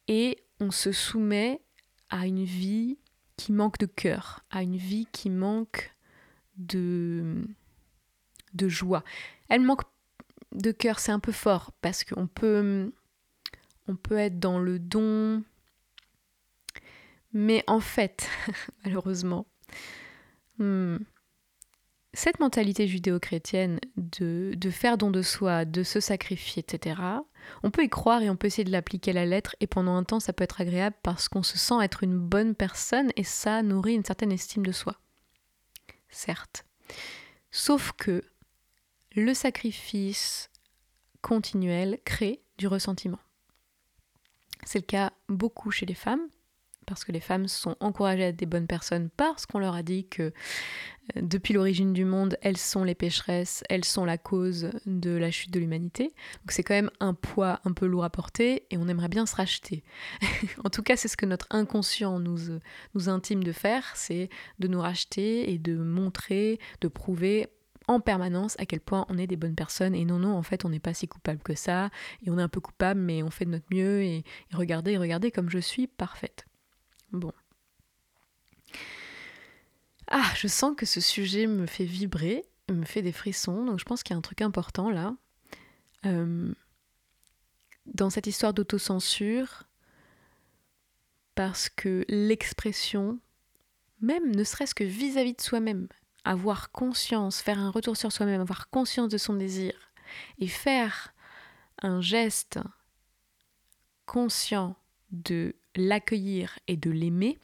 et on se soumet à une vie qui manque de cœur, à une vie qui manque de, de joie. Elle manque de cœur, c'est un peu fort parce qu'on peut, on peut être dans le don. Mais en fait, malheureusement, hmm, cette mentalité judéo-chrétienne de, de, faire don de soi, de se sacrifier, etc., on peut y croire et on peut essayer de l'appliquer à la lettre, et pendant un temps, ça peut être agréable parce qu'on se sent être une bonne personne et ça nourrit une certaine estime de soi. Certes. Sauf que le sacrifice continuel crée du ressentiment. C'est le cas beaucoup chez les femmes, parce que les femmes sont encouragées à être des bonnes personnes parce qu'on leur a dit que euh, depuis l'origine du monde, elles sont les pécheresses, elles sont la cause de la chute de l'humanité. Donc c'est quand même un poids un peu lourd à porter et on aimerait bien se racheter. en tout cas, c'est ce que notre inconscient nous, euh, nous intime de faire, c'est de nous racheter et de montrer, de prouver en permanence à quel point on est des bonnes personnes et non non en fait on n'est pas si coupable que ça et on est un peu coupable mais on fait de notre mieux et, et regardez regardez comme je suis parfaite. Bon. Ah, je sens que ce sujet me fait vibrer, me fait des frissons, donc je pense qu'il y a un truc important là. Euh, dans cette histoire d'autocensure, parce que l'expression, même ne serait-ce que vis-à-vis de soi-même, avoir conscience, faire un retour sur soi-même, avoir conscience de son désir, et faire un geste conscient de l'accueillir et de l'aimer,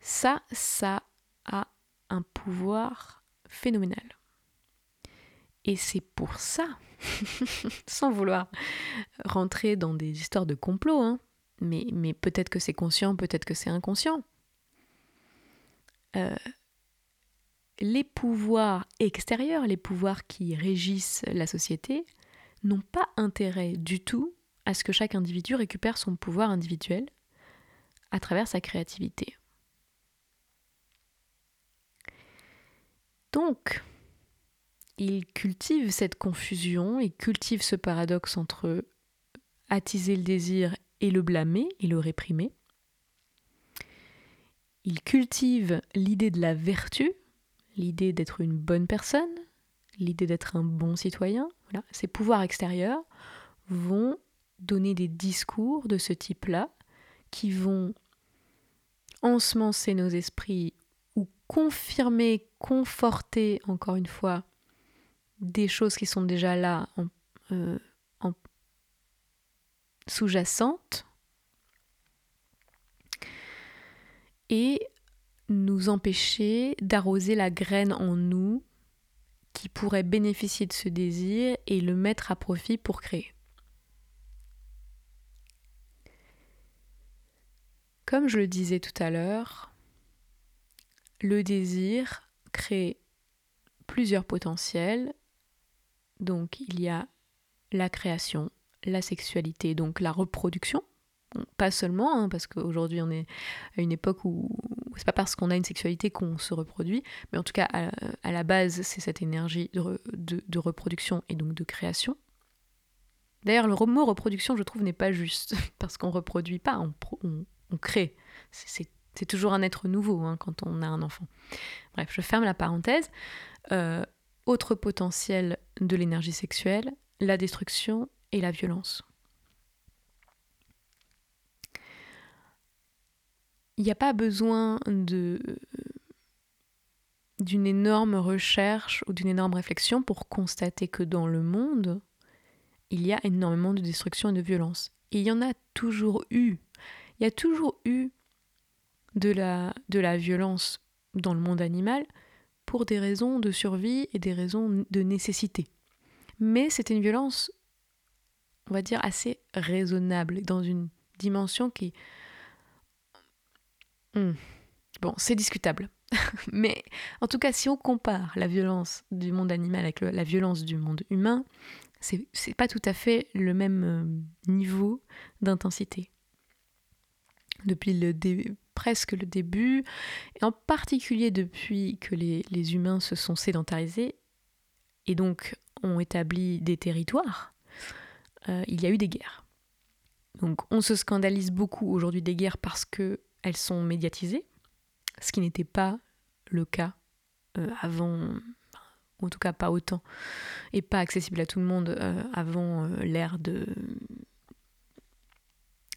ça, ça a un pouvoir phénoménal. Et c'est pour ça, sans vouloir rentrer dans des histoires de complot, hein, mais, mais peut-être que c'est conscient, peut-être que c'est inconscient. Euh, les pouvoirs extérieurs, les pouvoirs qui régissent la société, n'ont pas intérêt du tout à ce que chaque individu récupère son pouvoir individuel à travers sa créativité. Donc, il cultive cette confusion, il cultive ce paradoxe entre attiser le désir et le blâmer et le réprimer. Il cultive l'idée de la vertu, l'idée d'être une bonne personne, l'idée d'être un bon citoyen. Voilà. Ces pouvoirs extérieurs vont donner des discours de ce type-là qui vont ensemencer nos esprits ou confirmer, conforter, encore une fois, des choses qui sont déjà là euh, sous-jacentes et nous empêcher d'arroser la graine en nous qui pourrait bénéficier de ce désir et le mettre à profit pour créer. Comme je le disais tout à l'heure, le désir crée plusieurs potentiels. Donc il y a la création, la sexualité, donc la reproduction. Pas seulement, hein, parce qu'aujourd'hui on est à une époque où c'est pas parce qu'on a une sexualité qu'on se reproduit, mais en tout cas à, la base c'est cette énergie de, reproduction et donc de création. D'ailleurs le mot reproduction je trouve n'est pas juste, parce qu'on reproduit pas, on, crée. C'est toujours un être nouveau hein, quand on a un enfant. Bref, je ferme la parenthèse. Euh, autre potentiel de l'énergie sexuelle, la destruction et la violence. Il n'y a pas besoin d'une énorme recherche ou d'une énorme réflexion pour constater que dans le monde, il y a énormément de destruction et de violence. Il y en a toujours eu il y a toujours eu de la, de la violence dans le monde animal pour des raisons de survie et des raisons de nécessité. Mais c'était une violence, on va dire, assez raisonnable, dans une dimension qui... Hmm. Bon, c'est discutable. Mais en tout cas, si on compare la violence du monde animal avec la violence du monde humain, c'est pas tout à fait le même euh, niveau d'intensité depuis presque le début, et en particulier depuis que les, humains se sont sédentarisés et donc ont établi des territoires, euh, il y a eu des guerres. Donc on se scandalise beaucoup aujourd'hui des guerres parce qu'elles sont médiatisées, ce qui n'était pas le cas euh, avant, en tout cas pas autant, et pas accessible à tout le monde euh, avant l'ère de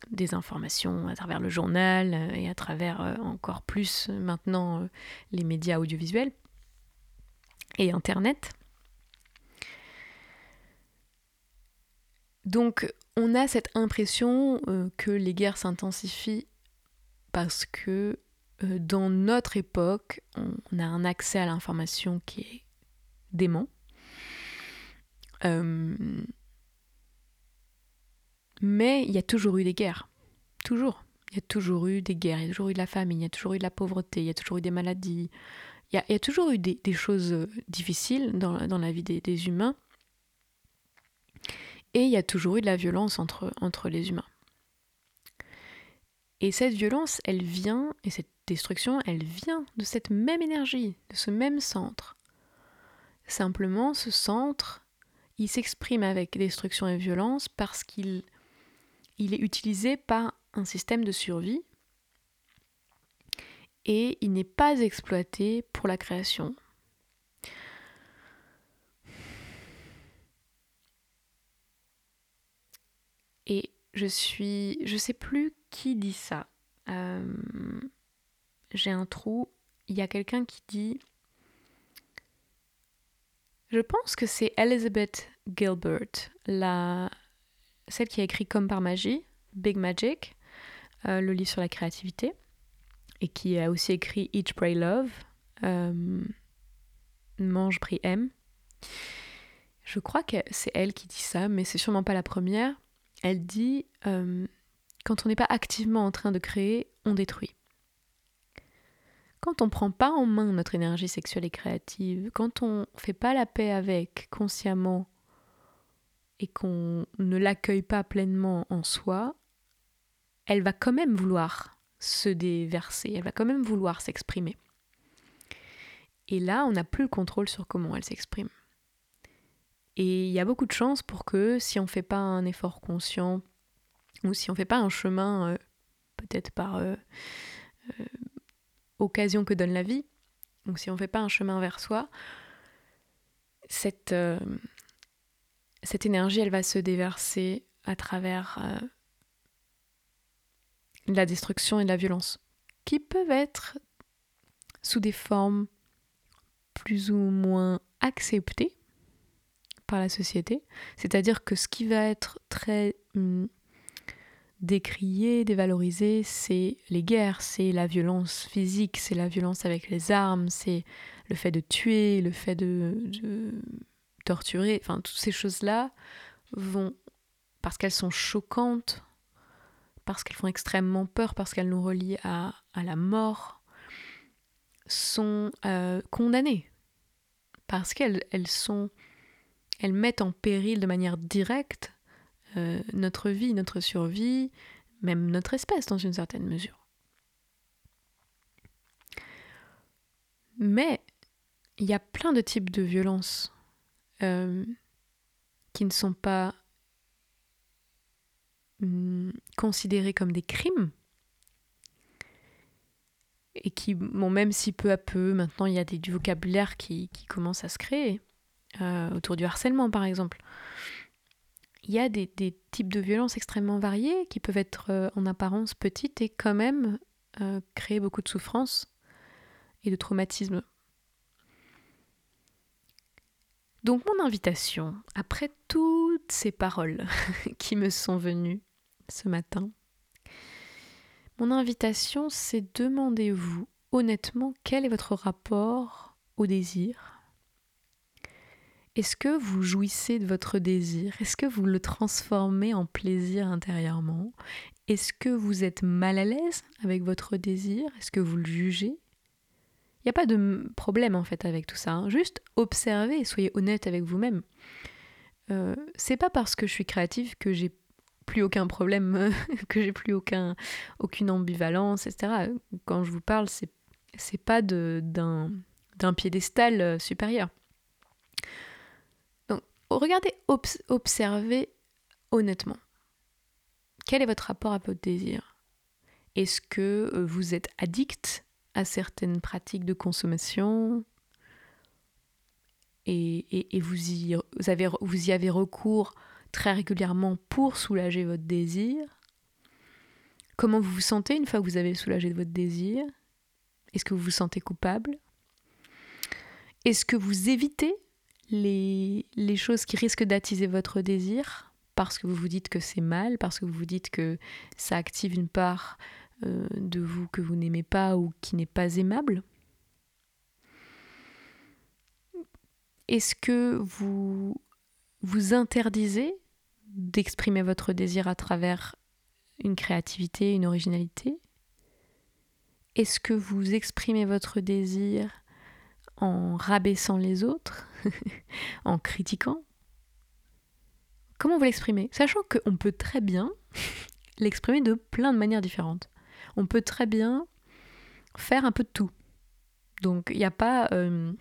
des informations à travers le journal euh, et à travers euh, encore plus euh, maintenant les médias audiovisuels et Internet. Donc on a cette impression que les guerres s'intensifient parce que dans notre époque, on a un accès à l'information qui est dément. Mais il y a toujours eu des guerres. Toujours. Il y a toujours eu des guerres, il y a toujours eu de la famine, il y a toujours eu de la pauvreté, il y a toujours eu des maladies. Il y a, toujours eu des, choses euh, difficiles dans, la vie des, humains. Et il y a toujours eu de la violence entre les humains. Et cette violence, elle vient, et cette destruction, elle vient de cette même énergie, de ce même centre. Simplement, ce centre, il s'exprime avec destruction et violence parce qu'il il est utilisé par un système de survie et il n'est pas exploité pour la création. Et je suis, je sais plus qui dit ça? Euh, j'ai un trou. Il y a quelqu'un qui dit. Je pense que c'est Elizabeth Gilbert, la, celle qui a écrit Comme par magie, Big Magic, euh, le livre sur la créativité, et qui a aussi écrit Each Pray Love, euh, Mange, Prie, Aime. Je crois que c'est elle qui dit ça, mais c'est sûrement pas la première. Elle dit quand on n'est pas activement en train de créer, on détruit. Quand on ne prend pas en main notre énergie sexuelle et créative, quand on ne fait pas la paix avec consciemment et qu'on ne l'accueille pas pleinement en soi, elle va quand même vouloir se déverser, elle va quand même vouloir s'exprimer. Et là, on n'a plus le contrôle sur comment elle s'exprime. Et il y a beaucoup de chances pour que si on ne fait pas un effort conscient, ou si on ne fait pas un chemin, euh, peut-être par euh, euh, occasion que donne la vie, ou si on ne fait pas un chemin vers soi, cette, énergie, elle va se déverser à travers la destruction et la violence, qui peuvent être sous des formes plus ou moins acceptées par la société. C'est-à-dire que ce qui va être très hum, décrié, dévalorisé, c'est les guerres, c'est la violence physique, c'est la violence avec les armes, c'est le fait de tuer, le fait de, torturer, enfin toutes ces choses-là vont, parce qu'elles sont choquantes, parce qu'elles font extrêmement peur, parce qu'elles nous relient à, la mort, sont euh, condamnées. Parce qu'elles elles sont. Elles mettent en péril de manière directe euh, notre vie, notre survie, même notre espèce dans une certaine mesure. Mais il y a plein de types de violences euh, qui ne sont pas Hum, considérés comme des crimes et qui, bon, même si peu à peu, maintenant il y a du vocabulaire qui, qui commence à se créer, euh, autour du harcèlement par exemple, il y a des, types de violences extrêmement variées qui peuvent être euh, en apparence petites et quand même euh, créer beaucoup de souffrance et de traumatisme. Donc mon invitation, après toutes ces paroles qui me sont venues, ce matin. Mon invitation, c'est demandez-vous honnêtement quel est votre rapport au désir. Est-ce que vous jouissez de votre désir? Est-ce que vous le transformez en plaisir intérieurement? Est-ce que vous êtes mal à l'aise avec votre désir? Est-ce que vous le jugez? Il n'y a pas de problème en fait avec tout ça. Hein. Juste observez soyez honnête avec vous-même. Euh, c'est pas parce que je suis créative que j'ai plus aucun problème, que j'ai plus aucun, aucune ambivalence, etc. Quand je vous parle, c'est, c'est pas d'un, d'un piédestal euh, supérieur. Regardez, observez honnêtement. Quel est votre rapport à votre désir? Est-ce que euh, vous êtes addict à certaines pratiques de consommation? Et, vous, y, avez, vous y avez recours très régulièrement pour soulager votre désir? Comment vous vous sentez une fois que vous avez soulagé votre désir? Est-ce que vous vous sentez coupable? Est-ce que vous évitez les, choses qui risquent d'attiser votre désir parce que vous vous dites que c'est mal, parce que vous vous dites que ça active une part euh, de vous que vous n'aimez pas ou qui n'est pas aimable. Est-ce que vous vous interdisez d'exprimer votre désir à travers une créativité, une originalité? Est-ce que vous exprimez votre désir en rabaissant les autres, en critiquant Comment vous l'exprimez? Sachant qu'on peut très bien l'exprimer de plein de manières différentes. On peut très bien faire un peu de tout. Donc il n'y a pas euh,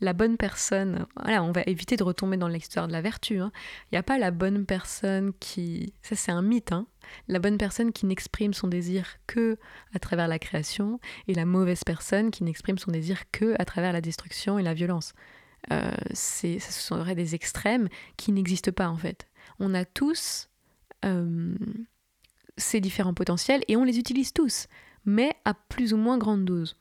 la bonne personne. Voilà, on va éviter de retomber dans l'histoire de la vertu. Hein. Il n'y a pas la bonne personne qui. Ça, c'est un mythe. Hein. La bonne personne qui n'exprime son désir que à travers la création et la mauvaise personne qui n'exprime son désir que à travers la destruction et la violence. Euh, ce seraient des extrêmes qui n'existent pas en fait. On a tous euh, ces différents potentiels et on les utilise tous, mais à plus ou moins grande dose.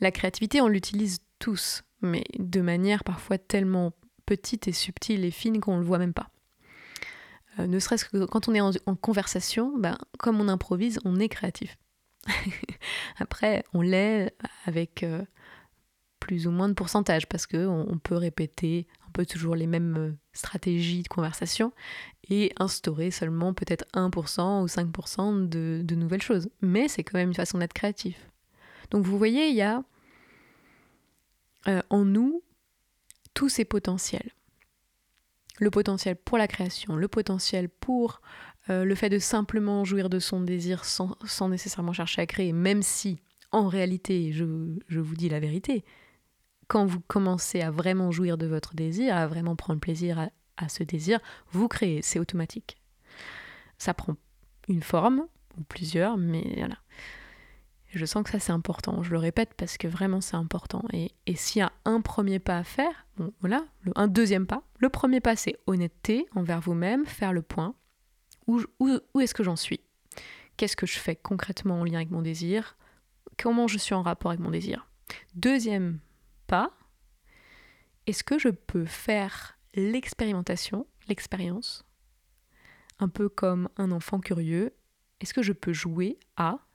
La créativité, on l'utilise tous, mais de manière parfois tellement petite et subtile et fine qu'on ne le voit même pas. Euh, ne serait-ce que quand on est en, conversation, ben, comme on improvise, on est créatif. Après, on l'est avec euh, plus ou moins de pourcentage parce qu'on on peut répéter un peu toujours les mêmes euh, stratégies de conversation et instaurer seulement peut-être 1% ou 5% de, de nouvelles choses. Mais c'est quand même une façon d'être créatif. Donc vous voyez, il y a euh, en nous tous ces potentiels. Le potentiel pour la création, le potentiel pour euh, le fait de simplement jouir de son désir sans, nécessairement chercher à créer, même si en réalité, je, vous dis la vérité, quand vous commencez à vraiment jouir de votre désir, à vraiment prendre plaisir à, à ce désir, vous créez, c'est automatique. Ça prend une forme, ou plusieurs, mais voilà je sens que ça c'est important. Je le répète parce que vraiment c'est important. Et, s'il y a un premier pas à faire, bon voilà, un deuxième pas. Le premier pas c'est honnêteté envers vous-même, faire le point. Où, où est-ce que j'en suis? Qu'est-ce que je fais concrètement en lien avec mon désir? Comment je suis en rapport avec mon désir? Deuxième pas, est-ce que je peux faire l'expérimentation, l'expérience, un peu comme un enfant curieux Est-ce que je peux jouer à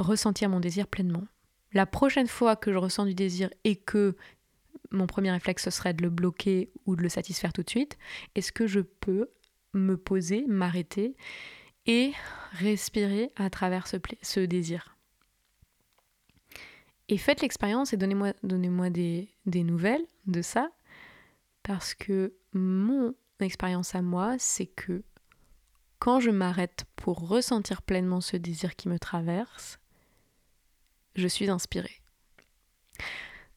ressentir mon désir pleinement. La prochaine fois que je ressens du désir et que mon premier réflexe serait de le bloquer ou de le satisfaire tout de suite, est-ce que je peux me poser, m'arrêter et respirer à travers ce, désir? Et faites l'expérience et donnez-moi donnez des, des nouvelles de ça, parce que mon expérience à moi, c'est que quand je m'arrête pour ressentir pleinement ce désir qui me traverse, je suis inspirée.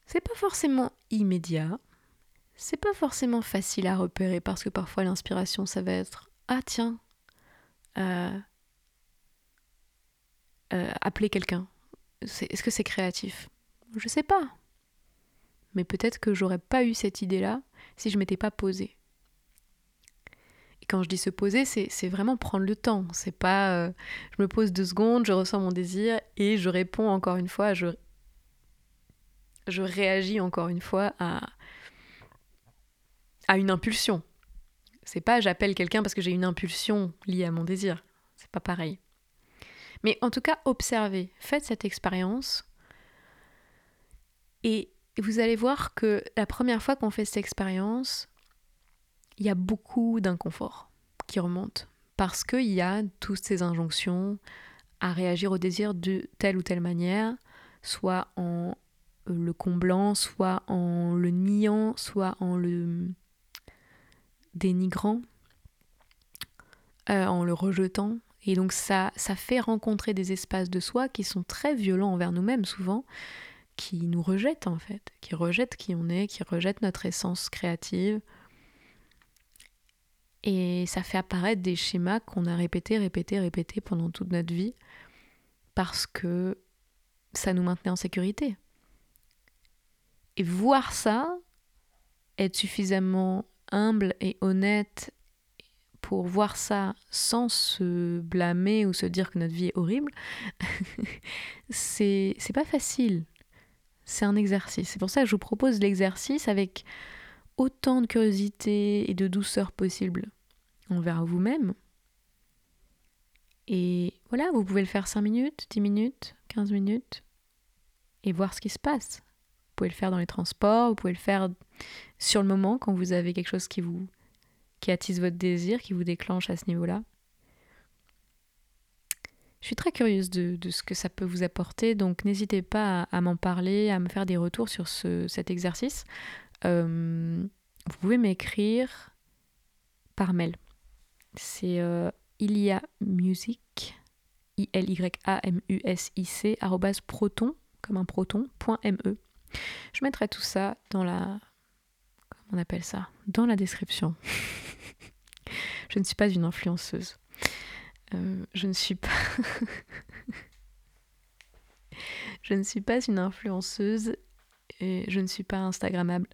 C'est pas forcément immédiat, c'est pas forcément facile à repérer parce que parfois l'inspiration ça va être ah tiens, euh, euh, appeler quelqu'un. Est-ce que c'est créatif? Je sais pas. Mais peut-être que j'aurais pas eu cette idée-là si je m'étais pas posée. Et quand je dis se poser, c'est vraiment prendre le temps. C'est pas euh, je me pose deux secondes, je ressens mon désir et je réponds encore une fois, je, réagis encore une fois à, à une impulsion. C'est pas j'appelle quelqu'un parce que j'ai une impulsion liée à mon désir. C'est pas pareil. Mais en tout cas, observez, faites cette expérience et vous allez voir que la première fois qu'on fait cette expérience, il y a beaucoup d'inconfort qui remonte parce qu'il y a toutes ces injonctions à réagir au désir de telle ou telle manière, soit en euh, le comblant, soit en le niant, soit en le dénigrant, euh, en le rejetant. Et donc ça, ça fait rencontrer des espaces de soi qui sont très violents envers nous-mêmes souvent, qui nous rejettent en fait, qui rejettent qui on est, qui rejettent notre essence créative, et ça fait apparaître des schémas qu'on a répétés, répétés, répétés pendant toute notre vie parce que ça nous maintenait en sécurité. Et voir ça, être suffisamment humble et honnête pour voir ça sans se blâmer ou se dire que notre vie est horrible, c'est pas facile. C'est un exercice. C'est pour ça que je vous propose l'exercice avec autant de curiosité et de douceur possible envers vous-même. Et voilà, vous pouvez le faire 5 minutes, 10 minutes, 15 minutes, et voir ce qui se passe. Vous pouvez le faire dans les transports, vous pouvez le faire sur le moment quand vous avez quelque chose qui vous qui attise votre désir, qui vous déclenche à ce niveau-là. Je suis très curieuse de, ce que ça peut vous apporter, donc n'hésitez pas à, m'en parler, à me faire des retours sur cet exercice. Euh, vous pouvez m'écrire par mail. C'est euh, Ilia Music, I-L-Y-A-M-U-S-I-C, proton, comme un proton, .me. Je mettrai tout ça dans la. Comment on appelle ça Dans la description. je ne suis pas une influenceuse. Euh, je ne suis pas. je ne suis pas une influenceuse et je ne suis pas Instagrammable.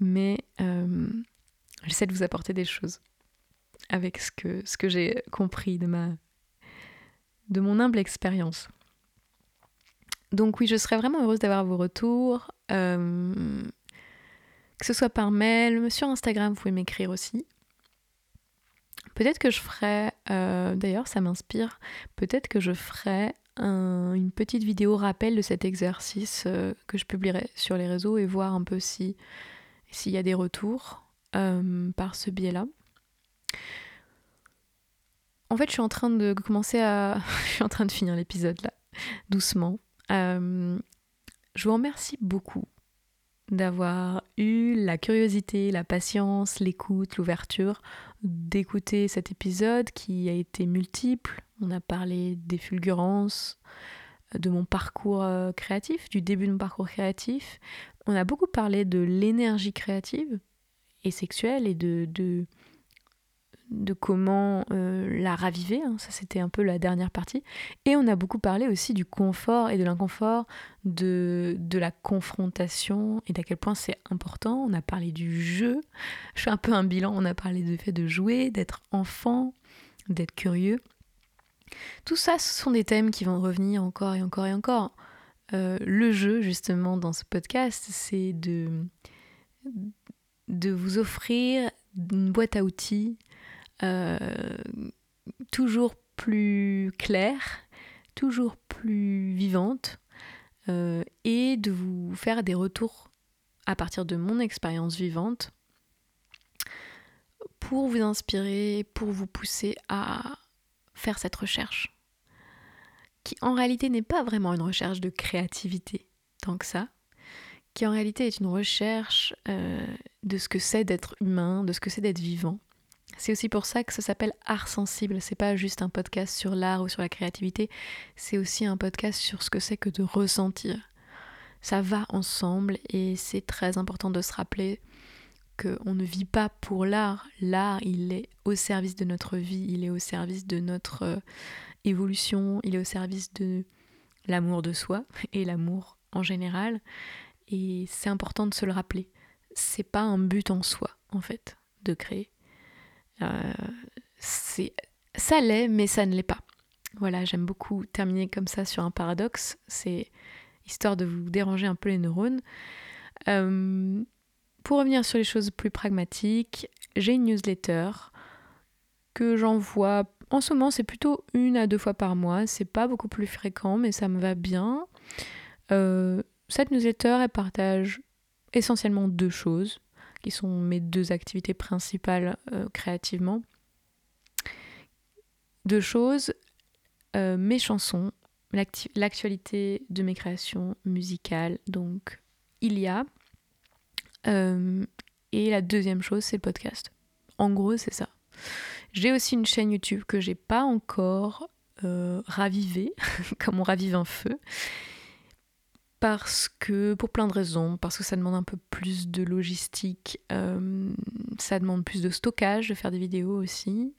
Mais euh, j'essaie de vous apporter des choses avec ce que, j'ai compris de, ma, de mon humble expérience. Donc oui, je serais vraiment heureuse d'avoir vos retours. Euh, que ce soit par mail, sur Instagram, vous pouvez m'écrire aussi. Peut-être que je ferai, euh, d'ailleurs ça m'inspire, peut-être que je ferai une petite vidéo rappel de cet exercice euh, que je publierai sur les réseaux et voir un peu si s'il y a des retours par ce biais-là. En fait, je suis en train de commencer à. je suis en train de finir l'épisode là, doucement. je vous remercie beaucoup d'avoir eu la curiosité, la patience, l'écoute, l'ouverture d'écouter cet épisode qui a été multiple. On a parlé des fulgurances, de mon parcours euh, créatif, du début de mon parcours créatif. On a beaucoup parlé de l'énergie créative et sexuelle et de de comment euh, la raviver, hein. ça c'était un peu la dernière partie. Et on a beaucoup parlé aussi du confort et de l'inconfort, de, de la confrontation et d'à quel point c'est important. On a parlé du jeu, je fais un peu un bilan, on a parlé du fait de jouer, d'être enfant, d'être curieux. Tout ça, ce sont des thèmes qui vont revenir encore et encore et encore. Euh, le jeu, justement, dans ce podcast, c'est de, de vous offrir une boîte à outils toujours plus claire, toujours plus vivante, euh, et de vous faire des retours à partir de mon expérience vivante pour vous inspirer, pour vous pousser à faire cette recherche, qui en réalité n'est pas vraiment une recherche de créativité tant que ça, qui en réalité est une recherche euh, de ce que c'est d'être humain, de ce que c'est d'être vivant, c'est aussi pour ça que ça s'appelle Art Sensible. C'est pas juste un podcast sur l'art ou sur la créativité, c'est aussi un podcast sur ce que c'est que de ressentir. Ça va ensemble et c'est très important de se rappeler qu'on ne vit pas pour l'art. L'art, il est au service de notre vie, il est au service de notre euh, évolution, il est au service de l'amour de soi et l'amour en général. Et c'est important de se le rappeler. C'est pas un but en soi, en fait, de créer. Euh, c'est ça l'est, mais ça ne l'est pas. Voilà, j'aime beaucoup terminer comme ça sur un paradoxe. C'est histoire de vous déranger un peu les neurones. Euh, pour revenir sur les choses plus pragmatiques, j'ai une newsletter que j'envoie. En ce moment, c'est plutôt une à deux fois par mois. C'est pas beaucoup plus fréquent, mais ça me va bien. Euh, cette newsletter, elle partage essentiellement deux choses qui sont mes deux activités principales euh, créativement. Deux choses, euh, mes chansons, l'actualité de mes créations musicales, donc il y a. Euh, et la deuxième chose, c'est le podcast. En gros, c'est ça. J'ai aussi une chaîne YouTube que j'ai pas encore ravivée, comme on ravive un feu parce que, pour plein de raisons, parce que ça demande un peu plus de logistique, euh, ça demande plus de stockage, de faire des vidéos aussi.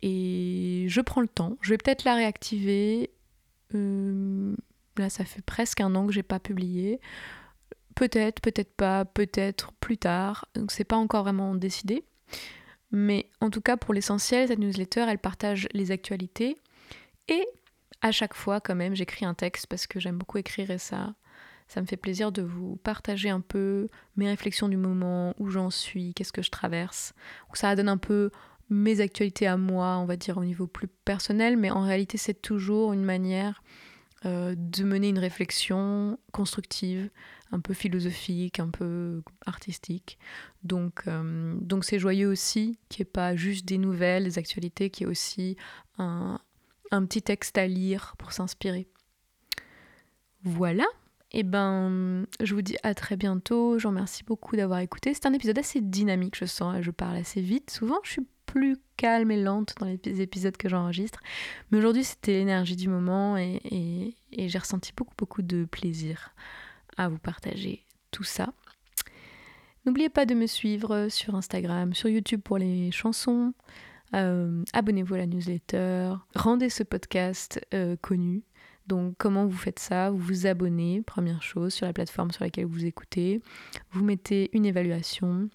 Et je prends le temps, je vais peut-être la réactiver. Euh, là, ça fait presque un an que j'ai pas publié. Peut-être, peut-être pas, peut-être plus tard. Donc, c'est pas encore vraiment décidé. Mais en tout cas, pour l'essentiel, cette newsletter, elle partage les actualités et à chaque fois quand même j'écris un texte parce que j'aime beaucoup écrire et ça ça me fait plaisir de vous partager un peu mes réflexions du moment, où j'en suis, qu'est-ce que je traverse. Ça donne un peu mes actualités à moi, on va dire au niveau plus personnel, mais en réalité c'est toujours une manière euh, de mener une réflexion constructive, un peu philosophique, un peu artistique. Donc donc c'est joyeux aussi n'y ait pas juste des nouvelles, des actualités, qu'il y ait aussi un, un petit texte à lire pour s'inspirer. Voilà. Et eh ben, je vous dis à très bientôt. Je vous remercie beaucoup d'avoir écouté. C'est un épisode assez dynamique, je sens. Je parle assez vite. Souvent, je suis plus calme et lente dans les épisodes que j'enregistre. Mais aujourd'hui, c'était l'énergie du moment et, j'ai ressenti beaucoup, beaucoup de plaisir à vous partager tout ça. N'oubliez pas de me suivre sur Instagram, sur YouTube pour les chansons. Euh, abonnez-vous à la newsletter. Rendez ce podcast euh, connu. Donc comment vous faites ça? Vous vous abonnez, première chose, sur la plateforme sur laquelle vous écoutez. Vous mettez une évaluation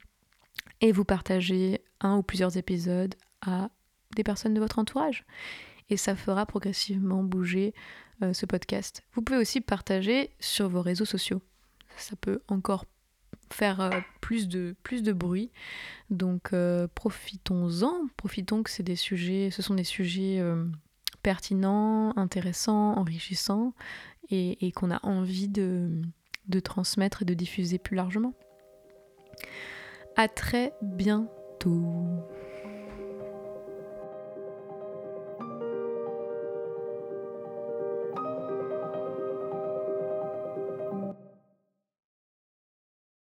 et vous partagez un ou plusieurs épisodes à des personnes de votre entourage. Et ça fera progressivement bouger euh, ce podcast. Vous pouvez aussi partager sur vos réseaux sociaux. Ça peut encore faire euh, plus, de, plus de bruit. Donc euh, profitons-en, profitons que c'est des sujets, ce sont des sujets pertinents, intéressants, enrichissants et, et qu'on a envie de, de transmettre et de diffuser plus largement. À très bientôt.